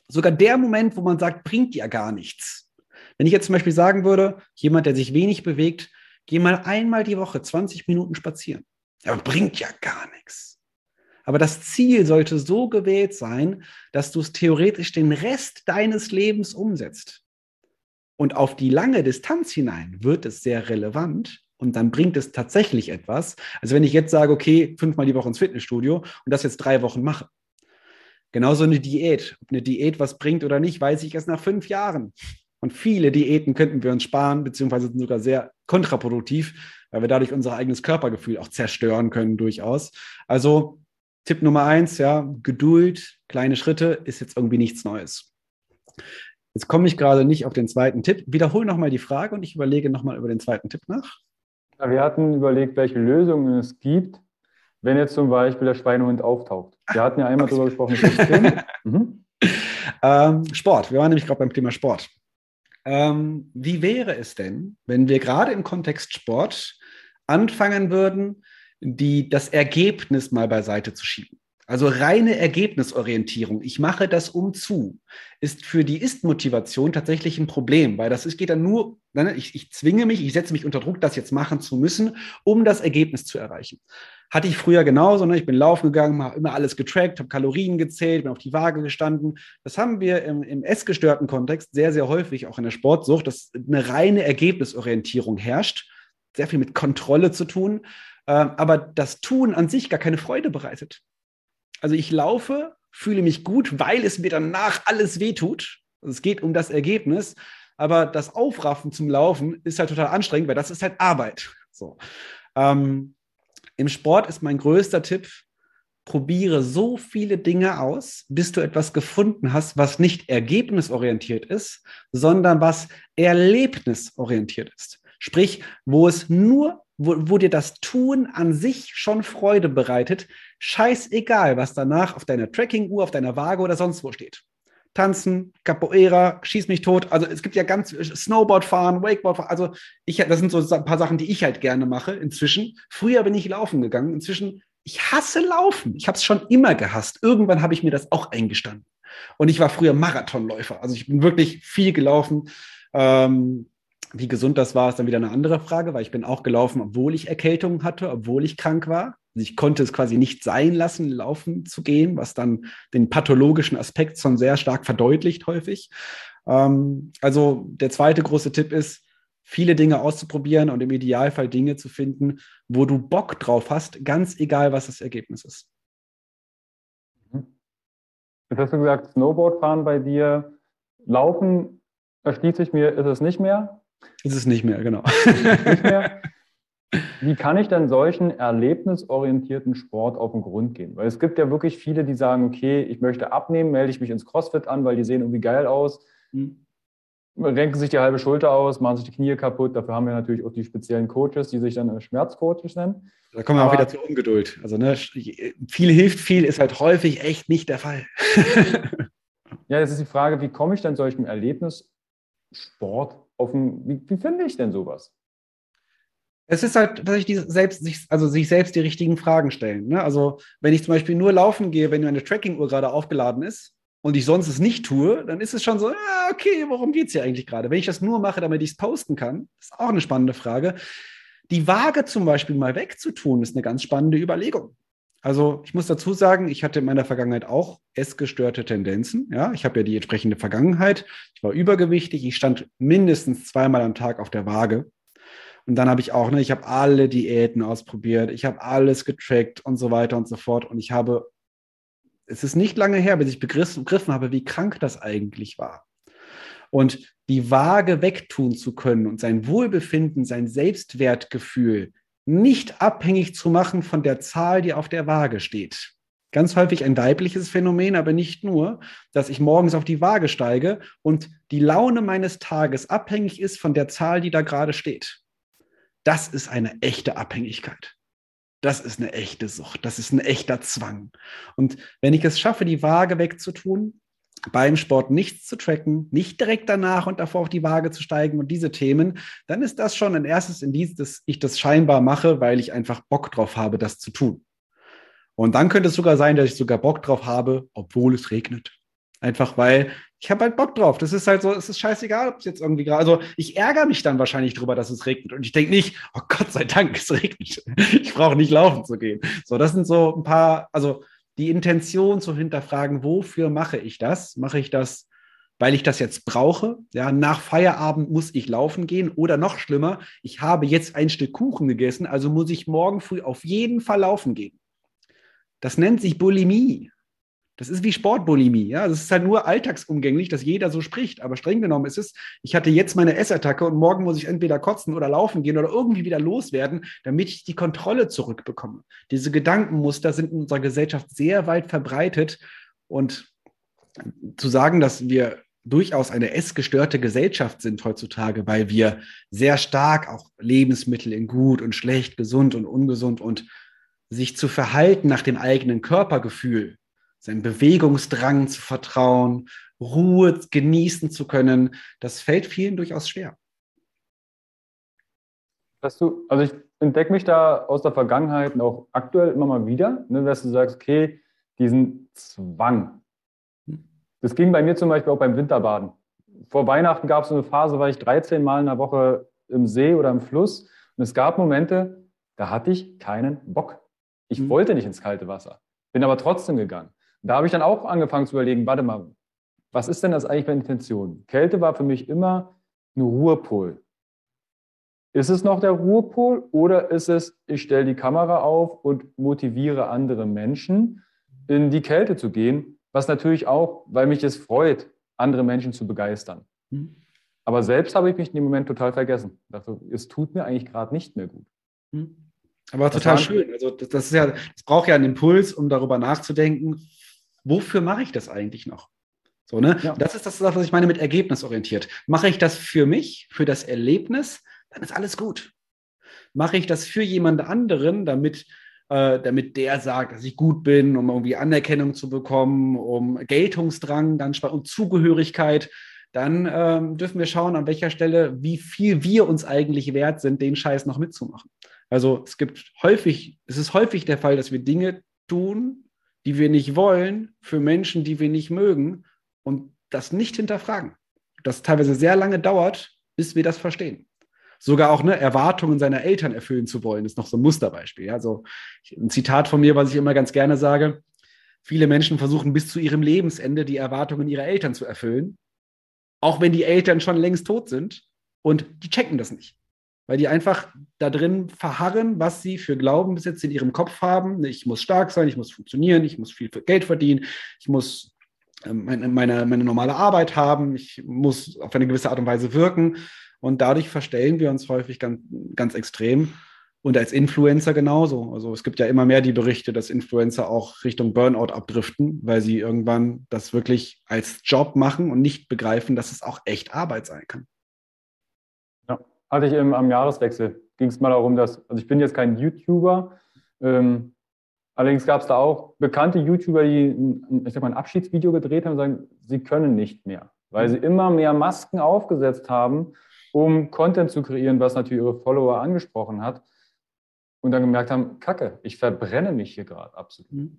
Sogar der Moment, wo man sagt, bringt ja gar nichts. Wenn ich jetzt zum Beispiel sagen würde, jemand, der sich wenig bewegt, geh mal einmal die Woche 20 Minuten spazieren. Aber bringt ja gar nichts. Aber das Ziel sollte so gewählt sein, dass du es theoretisch den Rest deines Lebens umsetzt. Und auf die lange Distanz hinein wird es sehr relevant und dann bringt es tatsächlich etwas. Also wenn ich jetzt sage, okay, fünfmal die Woche ins Fitnessstudio und das jetzt drei Wochen mache. Genauso eine Diät. Ob eine Diät was bringt oder nicht, weiß ich erst nach fünf Jahren. Und viele Diäten könnten wir uns sparen, beziehungsweise sind sogar sehr kontraproduktiv, weil wir dadurch unser eigenes Körpergefühl auch zerstören können durchaus. Also Tipp Nummer eins, ja, Geduld, kleine Schritte ist jetzt irgendwie nichts Neues. Jetzt komme ich gerade nicht auf den zweiten Tipp. Wiederhole nochmal die Frage und ich überlege nochmal über den zweiten Tipp nach. Ja, wir hatten überlegt, welche Lösungen es gibt, wenn jetzt zum Beispiel der Schweinehund auftaucht. Wir hatten ja einmal darüber gesprochen. *laughs* mhm. ähm, Sport. Wir waren nämlich gerade beim Thema Sport. Ähm, wie wäre es denn, wenn wir gerade im Kontext Sport anfangen würden, die, das Ergebnis mal beiseite zu schieben? Also reine Ergebnisorientierung, ich mache das um zu, ist für die Ist-Motivation tatsächlich ein Problem, weil das ist, geht dann nur, ich, ich zwinge mich, ich setze mich unter Druck, das jetzt machen zu müssen, um das Ergebnis zu erreichen. Hatte ich früher genauso, ne? ich bin laufen gegangen, habe immer alles getrackt, habe Kalorien gezählt, bin auf die Waage gestanden. Das haben wir im, im essgestörten Kontext sehr, sehr häufig, auch in der Sportsucht, dass eine reine Ergebnisorientierung herrscht, sehr viel mit Kontrolle zu tun, äh, aber das Tun an sich gar keine Freude bereitet. Also ich laufe, fühle mich gut, weil es mir danach alles wehtut. Also es geht um das Ergebnis, aber das Aufraffen zum Laufen ist halt total anstrengend, weil das ist halt Arbeit. So. Ähm, Im Sport ist mein größter Tipp, probiere so viele Dinge aus, bis du etwas gefunden hast, was nicht ergebnisorientiert ist, sondern was erlebnisorientiert ist. Sprich, wo es nur wo, wo dir das Tun an sich schon Freude bereitet, scheißegal, was danach auf deiner Tracking-Uhr, auf deiner Waage oder sonst wo steht. Tanzen, Capoeira, schieß mich tot. Also es gibt ja ganz Snowboard fahren, Wakeboard fahren. Also ich, das sind so ein paar Sachen, die ich halt gerne mache inzwischen. Früher bin ich laufen gegangen. Inzwischen, ich hasse Laufen. Ich habe es schon immer gehasst. Irgendwann habe ich mir das auch eingestanden. Und ich war früher Marathonläufer. Also ich bin wirklich viel gelaufen. Ähm, wie gesund das war, ist dann wieder eine andere Frage, weil ich bin auch gelaufen, obwohl ich Erkältung hatte, obwohl ich krank war. Also ich konnte es quasi nicht sein lassen, laufen zu gehen, was dann den pathologischen Aspekt schon sehr stark verdeutlicht häufig. Ähm, also der zweite große Tipp ist, viele Dinge auszuprobieren und im Idealfall Dinge zu finden, wo du Bock drauf hast, ganz egal, was das Ergebnis ist. Jetzt hast du gesagt, Snowboard fahren bei dir, Laufen erschließt sich mir, ist es nicht mehr. Ist es nicht mehr, genau. Nicht mehr. Wie kann ich denn solchen erlebnisorientierten Sport auf den Grund gehen? Weil es gibt ja wirklich viele, die sagen, okay, ich möchte abnehmen, melde ich mich ins CrossFit an, weil die sehen irgendwie geil aus. Mhm. Renken sich die halbe Schulter aus, machen sich die Knie kaputt. Dafür haben wir natürlich auch die speziellen Coaches, die sich dann Schmerzcoaches nennen. Da kommen wir auch wieder zur Ungeduld. Also ne, viel hilft viel, ist halt häufig echt nicht der Fall. ja, jetzt ist die Frage, wie komme ich denn solchen Erlebnissport auf ein, wie, wie finde ich denn sowas? Es ist halt, dass ich die selbst, sich, also sich selbst die richtigen Fragen stellen. Ne? Also, wenn ich zum Beispiel nur laufen gehe, wenn eine Tracking-Uhr gerade aufgeladen ist und ich sonst es nicht tue, dann ist es schon so, ah, okay, worum geht es hier eigentlich gerade? Wenn ich das nur mache, damit ich es posten kann, ist auch eine spannende Frage. Die Waage zum Beispiel mal wegzutun, ist eine ganz spannende Überlegung. Also ich muss dazu sagen, ich hatte in meiner Vergangenheit auch essgestörte Tendenzen. Ja, ich habe ja die entsprechende Vergangenheit. Ich war übergewichtig. Ich stand mindestens zweimal am Tag auf der Waage. Und dann habe ich auch, ne, ich habe alle Diäten ausprobiert. Ich habe alles getrackt und so weiter und so fort. Und ich habe, es ist nicht lange her, bis ich begriffen habe, wie krank das eigentlich war. Und die Waage wegtun zu können und sein Wohlbefinden, sein Selbstwertgefühl nicht abhängig zu machen von der Zahl, die auf der Waage steht. Ganz häufig ein weibliches Phänomen, aber nicht nur, dass ich morgens auf die Waage steige und die Laune meines Tages abhängig ist von der Zahl, die da gerade steht. Das ist eine echte Abhängigkeit. Das ist eine echte Sucht. Das ist ein echter Zwang. Und wenn ich es schaffe, die Waage wegzutun, beim Sport nichts zu tracken, nicht direkt danach und davor auf die Waage zu steigen und diese Themen, dann ist das schon ein erstes Indiz, dass ich das scheinbar mache, weil ich einfach Bock drauf habe, das zu tun. Und dann könnte es sogar sein, dass ich sogar Bock drauf habe, obwohl es regnet. Einfach weil ich habe halt Bock drauf. Das ist halt so, es ist scheißegal, ob es jetzt irgendwie gerade, also ich ärgere mich dann wahrscheinlich drüber, dass es regnet. Und ich denke nicht, oh Gott sei Dank, *laughs* es regnet. Ich brauche nicht laufen zu gehen. So, das sind so ein paar, also die Intention zu hinterfragen, wofür mache ich das? Mache ich das, weil ich das jetzt brauche? Ja, nach Feierabend muss ich laufen gehen oder noch schlimmer, ich habe jetzt ein Stück Kuchen gegessen, also muss ich morgen früh auf jeden Fall laufen gehen. Das nennt sich Bulimie. Das ist wie Sportbulimie. Ja? Das ist halt nur alltagsumgänglich, dass jeder so spricht. Aber streng genommen ist es, ich hatte jetzt meine Essattacke und morgen muss ich entweder kotzen oder laufen gehen oder irgendwie wieder loswerden, damit ich die Kontrolle zurückbekomme. Diese Gedankenmuster sind in unserer Gesellschaft sehr weit verbreitet. Und zu sagen, dass wir durchaus eine essgestörte Gesellschaft sind heutzutage, weil wir sehr stark auch Lebensmittel in gut und schlecht, gesund und ungesund und sich zu verhalten nach dem eigenen Körpergefühl seinem Bewegungsdrang zu vertrauen, Ruhe genießen zu können, das fällt vielen durchaus schwer. Hast du, also ich entdecke mich da aus der Vergangenheit und auch aktuell immer mal wieder, ne, dass du sagst, okay, diesen Zwang. Das ging bei mir zum Beispiel auch beim Winterbaden. Vor Weihnachten gab es so eine Phase, war ich 13 Mal in der Woche im See oder im Fluss. Und es gab Momente, da hatte ich keinen Bock. Ich mhm. wollte nicht ins kalte Wasser, bin aber trotzdem gegangen. Da habe ich dann auch angefangen zu überlegen, warte mal, was ist denn das eigentlich für Intention? Kälte war für mich immer ein Ruhepol. Ist es noch der Ruhepol oder ist es, ich stelle die Kamera auf und motiviere andere Menschen, in die Kälte zu gehen, was natürlich auch, weil mich es freut, andere Menschen zu begeistern. Mhm. Aber selbst habe ich mich in dem Moment total vergessen. Ich dachte, es tut mir eigentlich gerade nicht mehr gut. Mhm. Aber das total schön. Also das, das, ist ja, das braucht ja einen Impuls, um darüber nachzudenken, wofür mache ich das eigentlich noch? So, ne? Ja. Das ist das, was ich meine mit ergebnisorientiert. Mache ich das für mich, für das Erlebnis, dann ist alles gut. Mache ich das für jemand anderen, damit, äh, damit der sagt, dass ich gut bin, um irgendwie Anerkennung zu bekommen, um Geltungsdrang, dann um Zugehörigkeit, dann ähm, dürfen wir schauen, an welcher Stelle, wie viel wir uns eigentlich wert sind, den Scheiß noch mitzumachen. Also es gibt häufig, es ist häufig der Fall, dass wir Dinge tun, die wir nicht wollen, für Menschen, die wir nicht mögen und das nicht hinterfragen. Das teilweise sehr lange dauert, bis wir das verstehen. Sogar auch ne, Erwartungen seiner Eltern erfüllen zu wollen, ist noch so ein Musterbeispiel. Also ein Zitat von mir, was ich immer ganz gerne sage. Viele Menschen versuchen bis zu ihrem Lebensende die Erwartungen ihrer Eltern zu erfüllen, auch wenn die Eltern schon längst tot sind und die checken das nicht weil die einfach da drin verharren, was sie für Glaubenssitze in ihrem Kopf haben. Ich muss stark sein, ich muss funktionieren, ich muss viel Geld verdienen, ich muss ähm, meine, meine, meine normale Arbeit haben, ich muss auf eine gewisse Art und Weise wirken. Und dadurch verstellen wir uns häufig ganz, ganz extrem. Und als Influencer genauso. Also es gibt ja immer mehr die Berichte, dass Influencer auch Richtung Burnout abdriften, weil sie irgendwann das wirklich als Job machen und nicht begreifen, dass es auch echt Arbeit sein kann hatte ich im, am Jahreswechsel. Ging es mal darum, dass, also ich bin jetzt kein YouTuber, ähm, allerdings gab es da auch bekannte YouTuber, die ein, ich sag mal, ein Abschiedsvideo gedreht haben und sagen, sie können nicht mehr, weil sie immer mehr Masken aufgesetzt haben, um Content zu kreieren, was natürlich ihre Follower angesprochen hat. Und dann gemerkt haben, Kacke, ich verbrenne mich hier gerade absolut. Mhm.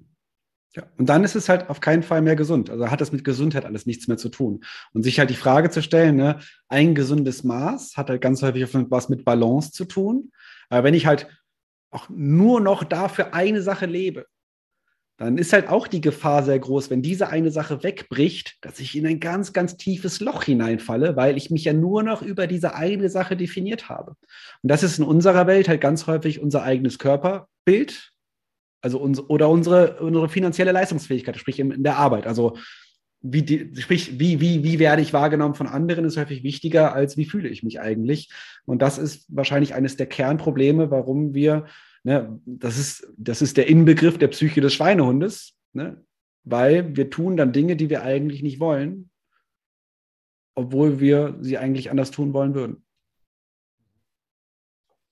Ja, und dann ist es halt auf keinen Fall mehr gesund. Also hat das mit Gesundheit alles nichts mehr zu tun. Und sich halt die Frage zu stellen, ne, ein gesundes Maß hat halt ganz häufig was mit Balance zu tun. Aber wenn ich halt auch nur noch dafür eine Sache lebe, dann ist halt auch die Gefahr sehr groß, wenn diese eine Sache wegbricht, dass ich in ein ganz, ganz tiefes Loch hineinfalle, weil ich mich ja nur noch über diese eine Sache definiert habe. Und das ist in unserer Welt halt ganz häufig unser eigenes Körperbild, also uns, oder unsere, unsere finanzielle Leistungsfähigkeit, sprich in, in der Arbeit. Also wie die, sprich, wie, wie, wie werde ich wahrgenommen von anderen, ist häufig wichtiger, als wie fühle ich mich eigentlich. Und das ist wahrscheinlich eines der Kernprobleme, warum wir, ne, das ist, das ist der Inbegriff der Psyche des Schweinehundes, ne, weil wir tun dann Dinge, die wir eigentlich nicht wollen, obwohl wir sie eigentlich anders tun wollen würden.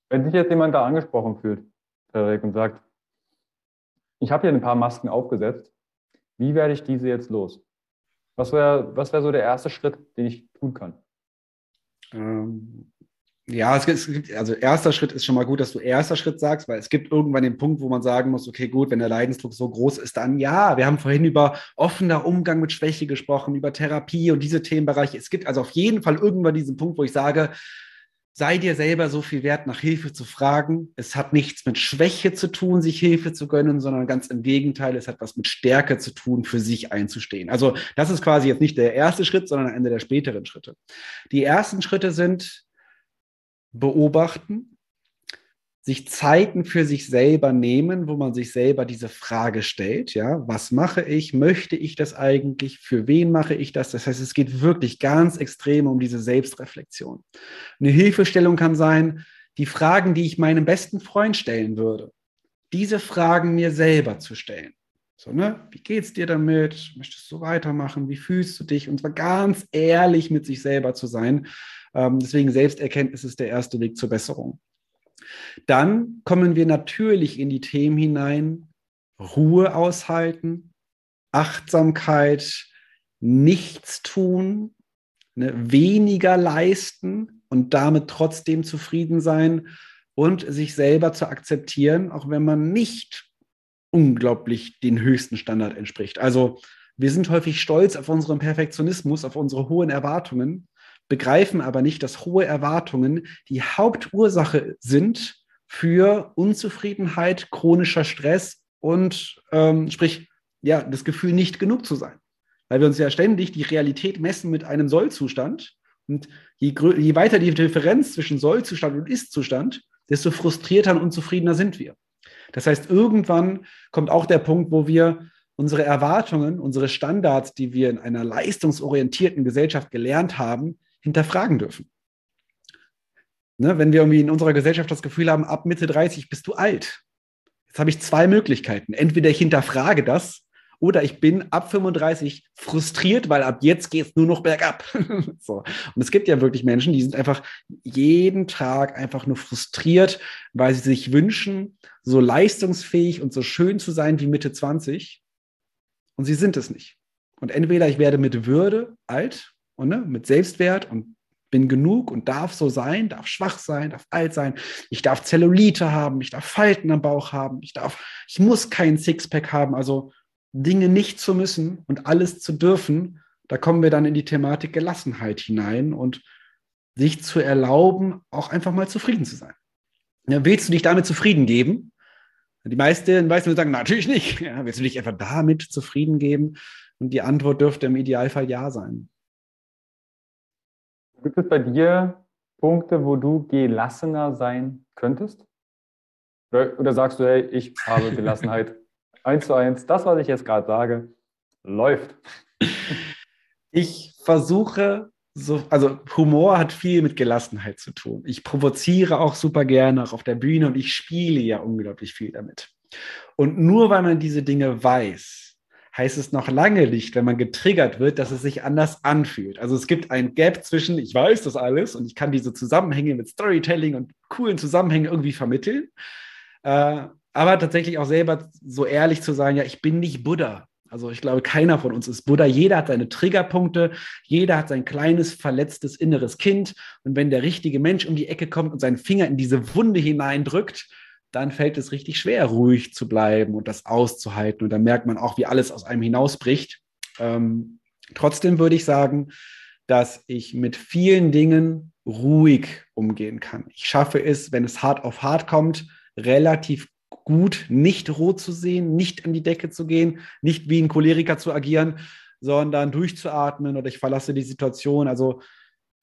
Wenn sich jetzt jemand da angesprochen fühlt, Frederik, und sagt, ich habe hier ein paar Masken aufgesetzt. Wie werde ich diese jetzt los? Was wäre was wär so der erste Schritt, den ich tun kann? Ähm, ja, es gibt, also erster Schritt ist schon mal gut, dass du erster Schritt sagst, weil es gibt irgendwann den Punkt, wo man sagen muss, okay, gut, wenn der Leidensdruck so groß ist, dann ja, wir haben vorhin über offener Umgang mit Schwäche gesprochen, über Therapie und diese Themenbereiche. Es gibt also auf jeden Fall irgendwann diesen Punkt, wo ich sage, sei dir selber so viel wert, nach Hilfe zu fragen. Es hat nichts mit Schwäche zu tun, sich Hilfe zu gönnen, sondern ganz im Gegenteil, es hat was mit Stärke zu tun, für sich einzustehen. Also das ist quasi jetzt nicht der erste Schritt, sondern einer der späteren Schritte. Die ersten Schritte sind beobachten, sich Zeiten für sich selber nehmen, wo man sich selber diese Frage stellt, ja, was mache ich, möchte ich das eigentlich, für wen mache ich das? Das heißt, es geht wirklich ganz extrem um diese Selbstreflexion. Eine Hilfestellung kann sein, die Fragen, die ich meinem besten Freund stellen würde, diese Fragen mir selber zu stellen. So, ne? Wie geht's dir damit? Möchtest du weitermachen? Wie fühlst du dich? Und zwar ganz ehrlich mit sich selber zu sein. Ähm, deswegen Selbsterkenntnis ist der erste Weg zur Besserung. Dann kommen wir natürlich in die Themen hinein, Ruhe aushalten, Achtsamkeit, nichts tun, ne, weniger leisten und damit trotzdem zufrieden sein und sich selber zu akzeptieren, auch wenn man nicht unglaublich den höchsten Standard entspricht. Also wir sind häufig stolz auf unseren Perfektionismus, auf unsere hohen Erwartungen, begreifen aber nicht, dass hohe Erwartungen die Hauptursache sind für Unzufriedenheit, chronischer Stress und ähm, sprich, ja, das Gefühl, nicht genug zu sein. Weil wir uns ja ständig die Realität messen mit einem Sollzustand. Und je, je weiter die Differenz zwischen Sollzustand und Ist-Zustand, desto frustrierter und unzufriedener sind wir. Das heißt, irgendwann kommt auch der Punkt, wo wir unsere Erwartungen, unsere Standards, die wir in einer leistungsorientierten Gesellschaft gelernt haben, hinterfragen dürfen. Ne, wenn wir irgendwie in unserer Gesellschaft das Gefühl haben, ab Mitte 30 bist du alt. Jetzt habe ich zwei Möglichkeiten. Entweder ich hinterfrage das oder ich bin ab 35 frustriert, weil ab jetzt geht es nur noch bergab. *laughs* so. Und es gibt ja wirklich Menschen, die sind einfach jeden Tag einfach nur frustriert, weil sie sich wünschen, so leistungsfähig und so schön zu sein wie Mitte 20 und sie sind es nicht. Und entweder ich werde mit Würde alt und ne, mit Selbstwert und bin genug und darf so sein, darf schwach sein, darf alt sein. Ich darf Zellulite haben, ich darf Falten am Bauch haben, ich darf, ich muss kein Sixpack haben. Also Dinge nicht zu müssen und alles zu dürfen, da kommen wir dann in die Thematik Gelassenheit hinein und sich zu erlauben, auch einfach mal zufrieden zu sein. Ja, willst du dich damit zufrieden geben? Die meisten, meisten sagen, natürlich nicht. Ja, willst du dich einfach damit zufrieden geben? Und die Antwort dürfte im Idealfall ja sein. Gibt es bei dir Punkte, wo du gelassener sein könntest? Oder, oder sagst du, hey, ich habe *laughs* Gelassenheit eins zu eins, das, was ich jetzt gerade sage, läuft? Ich versuche so, also Humor hat viel mit Gelassenheit zu tun. Ich provoziere auch super gerne auch auf der Bühne und ich spiele ja unglaublich viel damit. Und nur weil man diese Dinge weiß, heißt es noch lange nicht, wenn man getriggert wird, dass es sich anders anfühlt. Also es gibt ein Gap zwischen, ich weiß das alles und ich kann diese Zusammenhänge mit Storytelling und coolen Zusammenhängen irgendwie vermitteln. Äh, aber tatsächlich auch selber so ehrlich zu sagen, ja, ich bin nicht Buddha. Also ich glaube, keiner von uns ist Buddha. Jeder hat seine Triggerpunkte, jeder hat sein kleines, verletztes inneres Kind. Und wenn der richtige Mensch um die Ecke kommt und seinen Finger in diese Wunde hineindrückt, dann fällt es richtig schwer, ruhig zu bleiben und das auszuhalten. Und dann merkt man auch, wie alles aus einem hinausbricht. Ähm, trotzdem würde ich sagen, dass ich mit vielen Dingen ruhig umgehen kann. Ich schaffe es, wenn es hart auf hart kommt, relativ gut, nicht rot zu sehen, nicht an die Decke zu gehen, nicht wie ein Choleriker zu agieren, sondern durchzuatmen oder ich verlasse die Situation. Also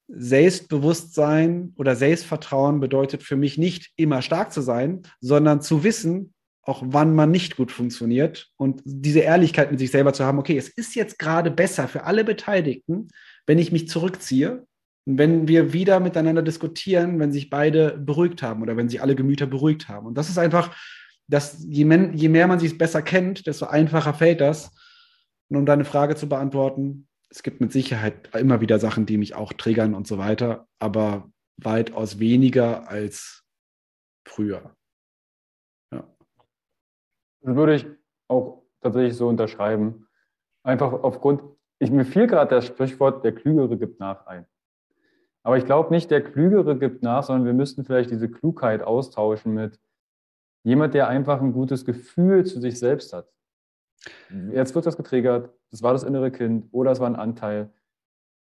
Selbstbewusstsein oder Selbstvertrauen bedeutet für mich nicht immer stark zu sein, sondern zu wissen, auch wann man nicht gut funktioniert und diese Ehrlichkeit mit sich selber zu haben, okay, es ist jetzt gerade besser für alle Beteiligten, wenn ich mich zurückziehe und wenn wir wieder miteinander diskutieren, wenn sich beide beruhigt haben oder wenn sich alle Gemüter beruhigt haben. Und das ist einfach dass je, je mehr man sich besser kennt, desto einfacher fällt das. Und um deine Frage zu beantworten, es gibt mit Sicherheit immer wieder Sachen, die mich auch triggern und so weiter, aber weitaus weniger als früher. Ja. Das würde ich auch tatsächlich so unterschreiben. Einfach aufgrund, ich, mir fiel gerade das Sprichwort, der Klügere gibt nach ein. Aber ich glaube nicht, der Klügere gibt nach, sondern wir müssten vielleicht diese Klugheit austauschen mit, Jemand, der einfach ein gutes Gefühl zu sich selbst hat. Jetzt wird das getriggert, das war das innere Kind oder es war ein Anteil.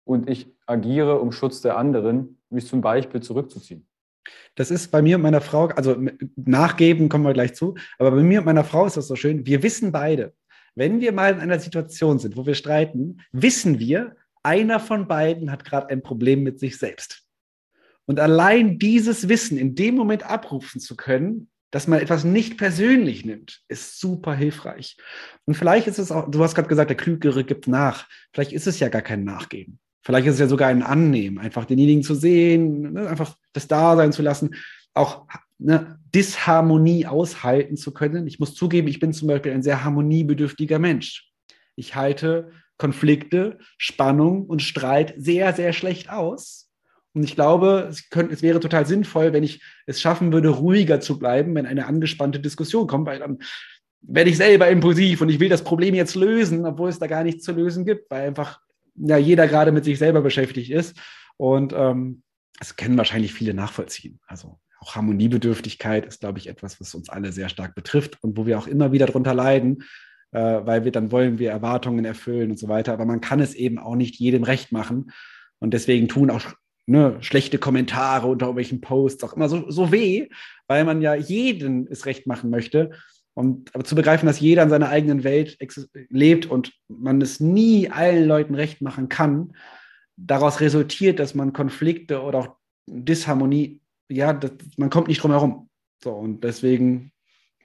Und ich agiere um Schutz der anderen, mich zum Beispiel zurückzuziehen. Das ist bei mir und meiner Frau, also nachgeben kommen wir gleich zu, aber bei mir und meiner Frau ist das so schön. Wir wissen beide, wenn wir mal in einer Situation sind, wo wir streiten, wissen wir, einer von beiden hat gerade ein Problem mit sich selbst. Und allein dieses Wissen in dem Moment abrufen zu können, dass man etwas nicht persönlich nimmt, ist super hilfreich. Und vielleicht ist es auch, du hast gerade gesagt, der Klügere gibt nach. Vielleicht ist es ja gar kein Nachgeben. Vielleicht ist es ja sogar ein Annehmen, einfach denjenigen zu sehen, ne, einfach das Dasein zu lassen, auch ne, Disharmonie aushalten zu können. Ich muss zugeben, ich bin zum Beispiel ein sehr harmoniebedürftiger Mensch. Ich halte Konflikte, Spannung und Streit sehr, sehr schlecht aus und ich glaube, es, könnte, es wäre total sinnvoll, wenn ich es schaffen würde, ruhiger zu bleiben, wenn eine angespannte Diskussion kommt, weil dann werde ich selber impulsiv und ich will das Problem jetzt lösen, obwohl es da gar nichts zu lösen gibt, weil einfach ja, jeder gerade mit sich selber beschäftigt ist. Und ähm, das können wahrscheinlich viele nachvollziehen. Also auch Harmoniebedürftigkeit ist, glaube ich, etwas, was uns alle sehr stark betrifft und wo wir auch immer wieder darunter leiden, äh, weil wir dann wollen wir Erwartungen erfüllen und so weiter. Aber man kann es eben auch nicht jedem recht machen. Und deswegen tun auch ne, schlechte Kommentare unter irgendwelchen Posts auch immer so, so weh, weil man ja jeden es recht machen möchte. Und aber zu begreifen, dass jeder in seiner eigenen Welt lebt und man es nie allen Leuten recht machen kann, daraus resultiert, dass man Konflikte oder auch Disharmonie, ja, das, man kommt nicht drum herum. So, und deswegen,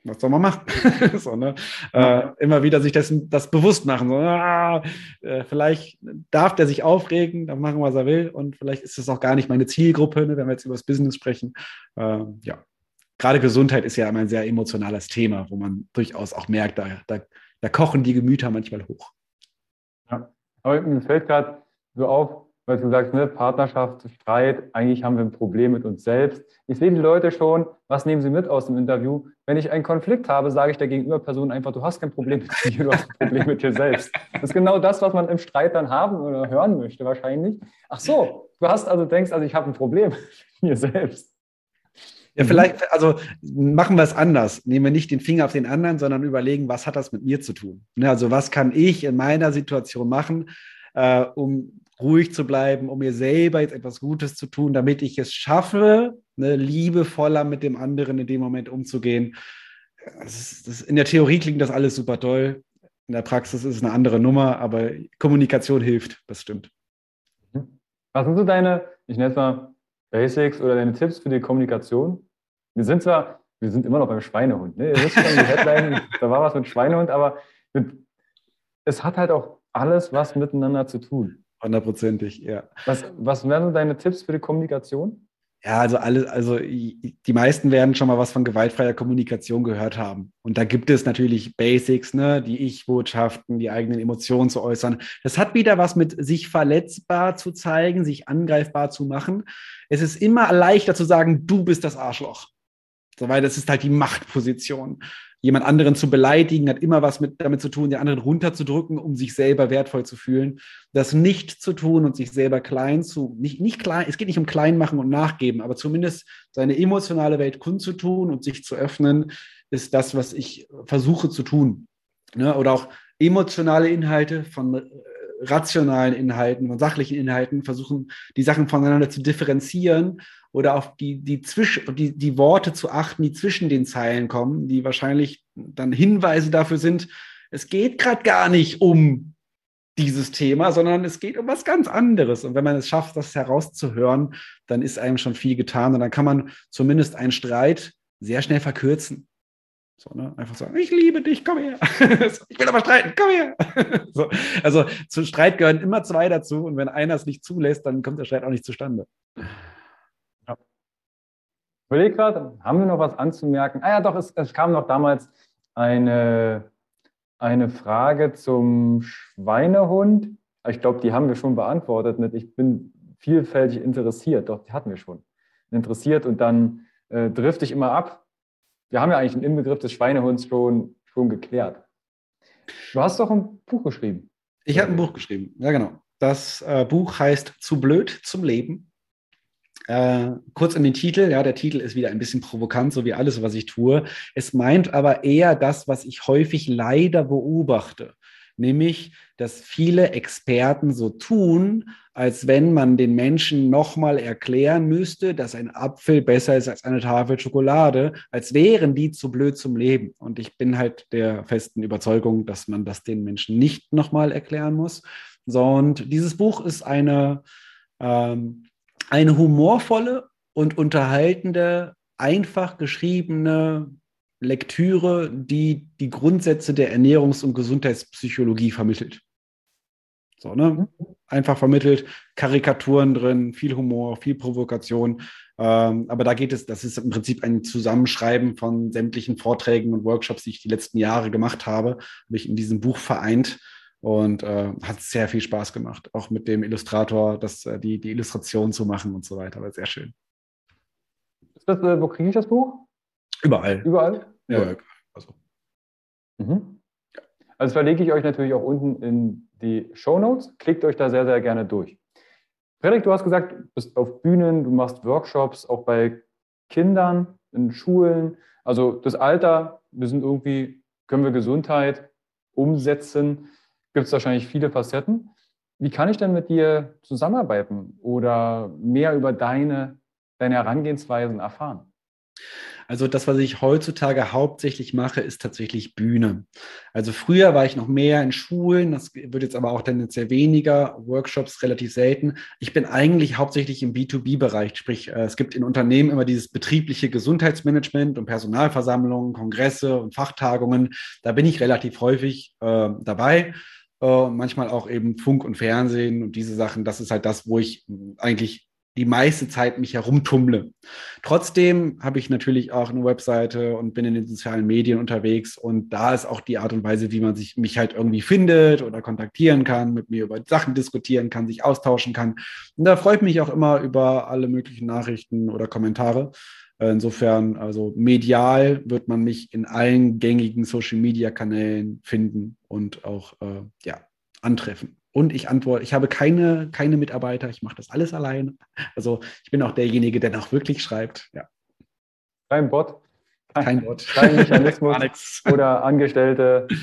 was soll man machen? *laughs* *laughs* so, ne? äh, immer wieder sich das, das bewusst machen. So, ah, äh, vielleicht darf der sich aufregen, dann machen, was er will. Und vielleicht ist das auch gar nicht meine Zielgruppe, ne, wenn wir jetzt über das Business sprechen. Äh, ja, gerade Gesundheit ist ja immer ein sehr emotionales Thema, wo man durchaus auch merkt, da, da, da kochen die Gemüter manchmal hoch. Ja, aber mir fällt gerade so auf, weil du sagst, ne, Partnerschaft, Streit, eigentlich haben wir ein Problem mit uns selbst. Ich sehe die Leute schon, was nehmen sie mit aus dem Interview? Wenn ich einen Konflikt habe, sage ich der Gegenüberperson einfach, du hast kein Problem mit dir, du hast ein Problem mit dir selbst. Das ist genau das, was man im Streit dann haben oder hören möchte wahrscheinlich. Ach so, du hast also denkst, also ich habe ein Problem mit mir selbst. Ja, vielleicht, also machen wir es anders. Nehmen wir nicht den Finger auf den anderen, sondern überlegen, was hat das mit mir zu tun? Ne, also was kann ich in meiner Situation machen, äh, um ruhig zu bleiben, um mir selber jetzt etwas Gutes zu tun, damit ich es schaffe, ne, liebevoller mit dem anderen in dem Moment umzugehen. Das ist, das, in der Theorie klingt das alles super toll. In der Praxis ist es eine andere Nummer, aber Kommunikation hilft, das stimmt. Mhm. Was sind so deine, ich nenne es mal Basics oder deine Tipps für die Kommunikation? Wir sind zwar, wir sind immer noch beim Schweinehund, ne? Ihr wisst schon, die Headline, *laughs* da war was mit Schweinehund, aber mit, es hat halt auch alles was miteinander zu tun. Hundertprozentig, ja. Was, was wären deine Tipps für die Kommunikation? Ja, also alle, also die meisten werden schon mal was von gewaltfreier Kommunikation gehört haben. Und da gibt es natürlich Basics, ne, die Ich-Botschaften, die eigenen Emotionen zu äußern. Das hat wieder was mit sich verletzbar zu zeigen, sich angreifbar zu machen. Es ist immer leichter zu sagen, du bist das Arschloch. So, weil das ist halt die Machtposition jemand anderen zu beleidigen, hat immer was mit, damit zu tun, den anderen runterzudrücken, um sich selber wertvoll zu fühlen. Das nicht zu tun und sich selber klein zu, nicht, nicht klein, es geht nicht um klein machen und nachgeben, aber zumindest seine emotionale Welt kundzutun und sich zu öffnen, ist das, was ich versuche zu tun. Ne? Oder auch emotionale Inhalte von äh, rationalen Inhalten, von sachlichen Inhalten, versuchen, die Sachen voneinander zu differenzieren oder auf die, die, Zwisch die, die Worte zu achten, die zwischen den Zeilen kommen, die wahrscheinlich dann Hinweise dafür sind, es geht gerade gar nicht um dieses Thema, sondern es geht um was ganz anderes. Und wenn man es schafft, das herauszuhören, dann ist einem schon viel getan und dann kann man zumindest einen Streit sehr schnell verkürzen. So, ne? Einfach sagen, ich liebe dich, komm her. *laughs* ich will aber streiten, komm her. *laughs* so. Also zum Streit gehören immer zwei dazu und wenn einer es nicht zulässt, dann kommt der Streit auch nicht zustande. Überlege gerade, haben wir noch was anzumerken? Ah ja, doch, es, es kam noch damals eine, eine Frage zum Schweinehund. Ich glaube, die haben wir schon beantwortet mit, ich bin vielfältig interessiert. Doch, die hatten wir schon. Interessiert und dann äh, drifte ich immer ab wir haben ja eigentlich den Inbegriff des Schweinehunds schon, schon geklärt. Du hast doch ein Buch geschrieben. Ich habe ein Buch geschrieben, ja genau. Das äh, Buch heißt Zu blöd zum Leben. Äh, kurz in den Titel, ja, der Titel ist wieder ein bisschen provokant, so wie alles, was ich tue. Es meint aber eher das, was ich häufig leider beobachte nämlich, dass viele Experten so tun, als wenn man den Menschen nochmal erklären müsste, dass ein Apfel besser ist als eine Tafel Schokolade, als wären die zu blöd zum Leben. Und ich bin halt der festen Überzeugung, dass man das den Menschen nicht nochmal erklären muss. So, und dieses Buch ist eine, ähm, eine humorvolle und unterhaltende, einfach geschriebene Lektüre, die die Grundsätze der Ernährungs- und Gesundheitspsychologie vermittelt. So, ne? Einfach vermittelt, Karikaturen drin, viel Humor, viel Provokation. Ähm, aber da geht es, das ist im Prinzip ein Zusammenschreiben von sämtlichen Vorträgen und Workshops, die ich die letzten Jahre gemacht habe, habe ich in diesem Buch vereint und äh, hat sehr viel Spaß gemacht, auch mit dem Illustrator, das, äh, die, die Illustration zu machen und so weiter. War sehr schön. Das, äh, wo kriege ich das Buch? Überall. Überall? Ja, ja. Also. Mhm. also verlinke ich euch natürlich auch unten in die Show Notes. Klickt euch da sehr, sehr gerne durch. Frederik, du hast gesagt, du bist auf Bühnen, du machst Workshops, auch bei Kindern, in Schulen. Also das Alter, wir sind irgendwie, können wir Gesundheit umsetzen, gibt es wahrscheinlich viele Facetten. Wie kann ich denn mit dir zusammenarbeiten oder mehr über deine, deine Herangehensweisen erfahren? Also das, was ich heutzutage hauptsächlich mache, ist tatsächlich Bühne. Also früher war ich noch mehr in Schulen, das wird jetzt aber auch tendenziell weniger, Workshops relativ selten. Ich bin eigentlich hauptsächlich im B2B-Bereich, sprich äh, es gibt in Unternehmen immer dieses betriebliche Gesundheitsmanagement und Personalversammlungen, Kongresse und Fachtagungen. Da bin ich relativ häufig äh, dabei. Uh, manchmal auch eben Funk und Fernsehen und diese Sachen. Das ist halt das, wo ich eigentlich die meiste Zeit mich herumtummle. Trotzdem habe ich natürlich auch eine Webseite und bin in den sozialen Medien unterwegs und da ist auch die Art und Weise, wie man sich mich halt irgendwie findet oder kontaktieren kann, mit mir über Sachen diskutieren kann, sich austauschen kann. Und da freue ich mich auch immer über alle möglichen Nachrichten oder Kommentare. Insofern, also medial wird man mich in allen gängigen Social Media Kanälen finden und auch äh, ja, antreffen. Und ich antworte, ich habe keine, keine Mitarbeiter, ich mache das alles allein. Also ich bin auch derjenige, der auch wirklich schreibt. Ja. Kein Bot. Kein, kein Bot. *laughs* Kein Mechanismus *laughs* oder Angestellte. *laughs*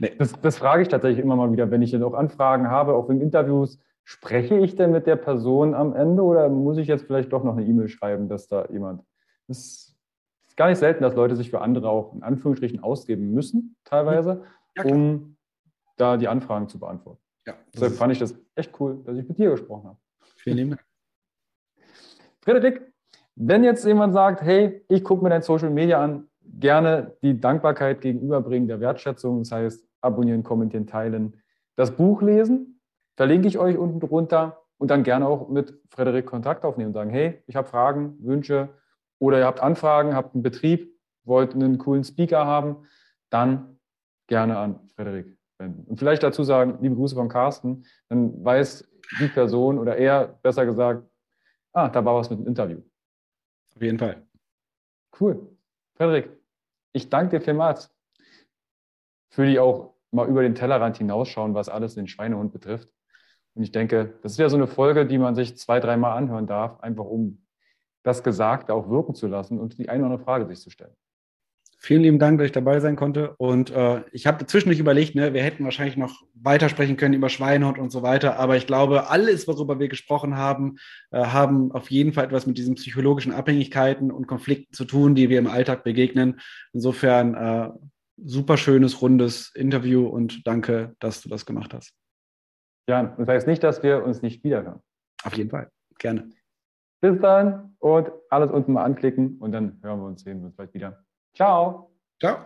Nee. Das, das, frage ich tatsächlich immer mal wieder, wenn ich jetzt auch Anfragen habe, auch in Interviews. Spreche ich denn mit der Person am Ende oder muss ich jetzt vielleicht doch noch eine E-Mail schreiben, dass da jemand. Das ist gar nicht selten, dass Leute sich für andere auch in Anführungsstrichen ausgeben müssen, teilweise, ja, um da die Anfragen zu beantworten. Ja, Deshalb fand ich das echt cool, dass ich mit dir gesprochen habe. Vielen lieben Dank. *laughs* Frederik, wenn jetzt jemand sagt, hey, ich gucke mir dein Social Media an, gerne die Dankbarkeit gegenüberbringen der Wertschätzung, das heißt abonnieren, kommentieren, teilen, das Buch lesen, verlinke ich euch unten drunter und dann gerne auch mit Frederik Kontakt aufnehmen und sagen, hey, ich habe Fragen, Wünsche oder ihr habt Anfragen, habt einen Betrieb, wollt einen coolen Speaker haben, dann gerne an Frederik wenden. Und vielleicht dazu sagen, liebe Grüße von Carsten, dann weiß die Person oder er besser gesagt, ah, da war was mit dem Interview. Auf jeden Fall. Cool. Frederik, ich danke dir vielmals für die auch mal über den Tellerrand hinausschauen, was alles den Schweinehund betrifft. Und ich denke, das ist ja so eine Folge, die man sich zwei, dreimal anhören darf, einfach um das Gesagte auch wirken zu lassen und die eine oder andere Frage sich zu stellen. Vielen lieben Dank, dass ich dabei sein konnte. Und äh, ich habe zwischendurch überlegt, ne, wir hätten wahrscheinlich noch weitersprechen können über Schweinehund und so weiter. Aber ich glaube, alles, worüber wir gesprochen haben, äh, haben auf jeden Fall etwas mit diesen psychologischen Abhängigkeiten und Konflikten zu tun, die wir im Alltag begegnen. Insofern äh, super schönes, rundes Interview und danke, dass du das gemacht hast. Ja, das heißt nicht, dass wir uns nicht wiederhören. Auf jeden Fall. Gerne. Bis dann und alles unten mal anklicken und dann hören wir uns, sehen wir uns bald wieder. Ciao. Ciao.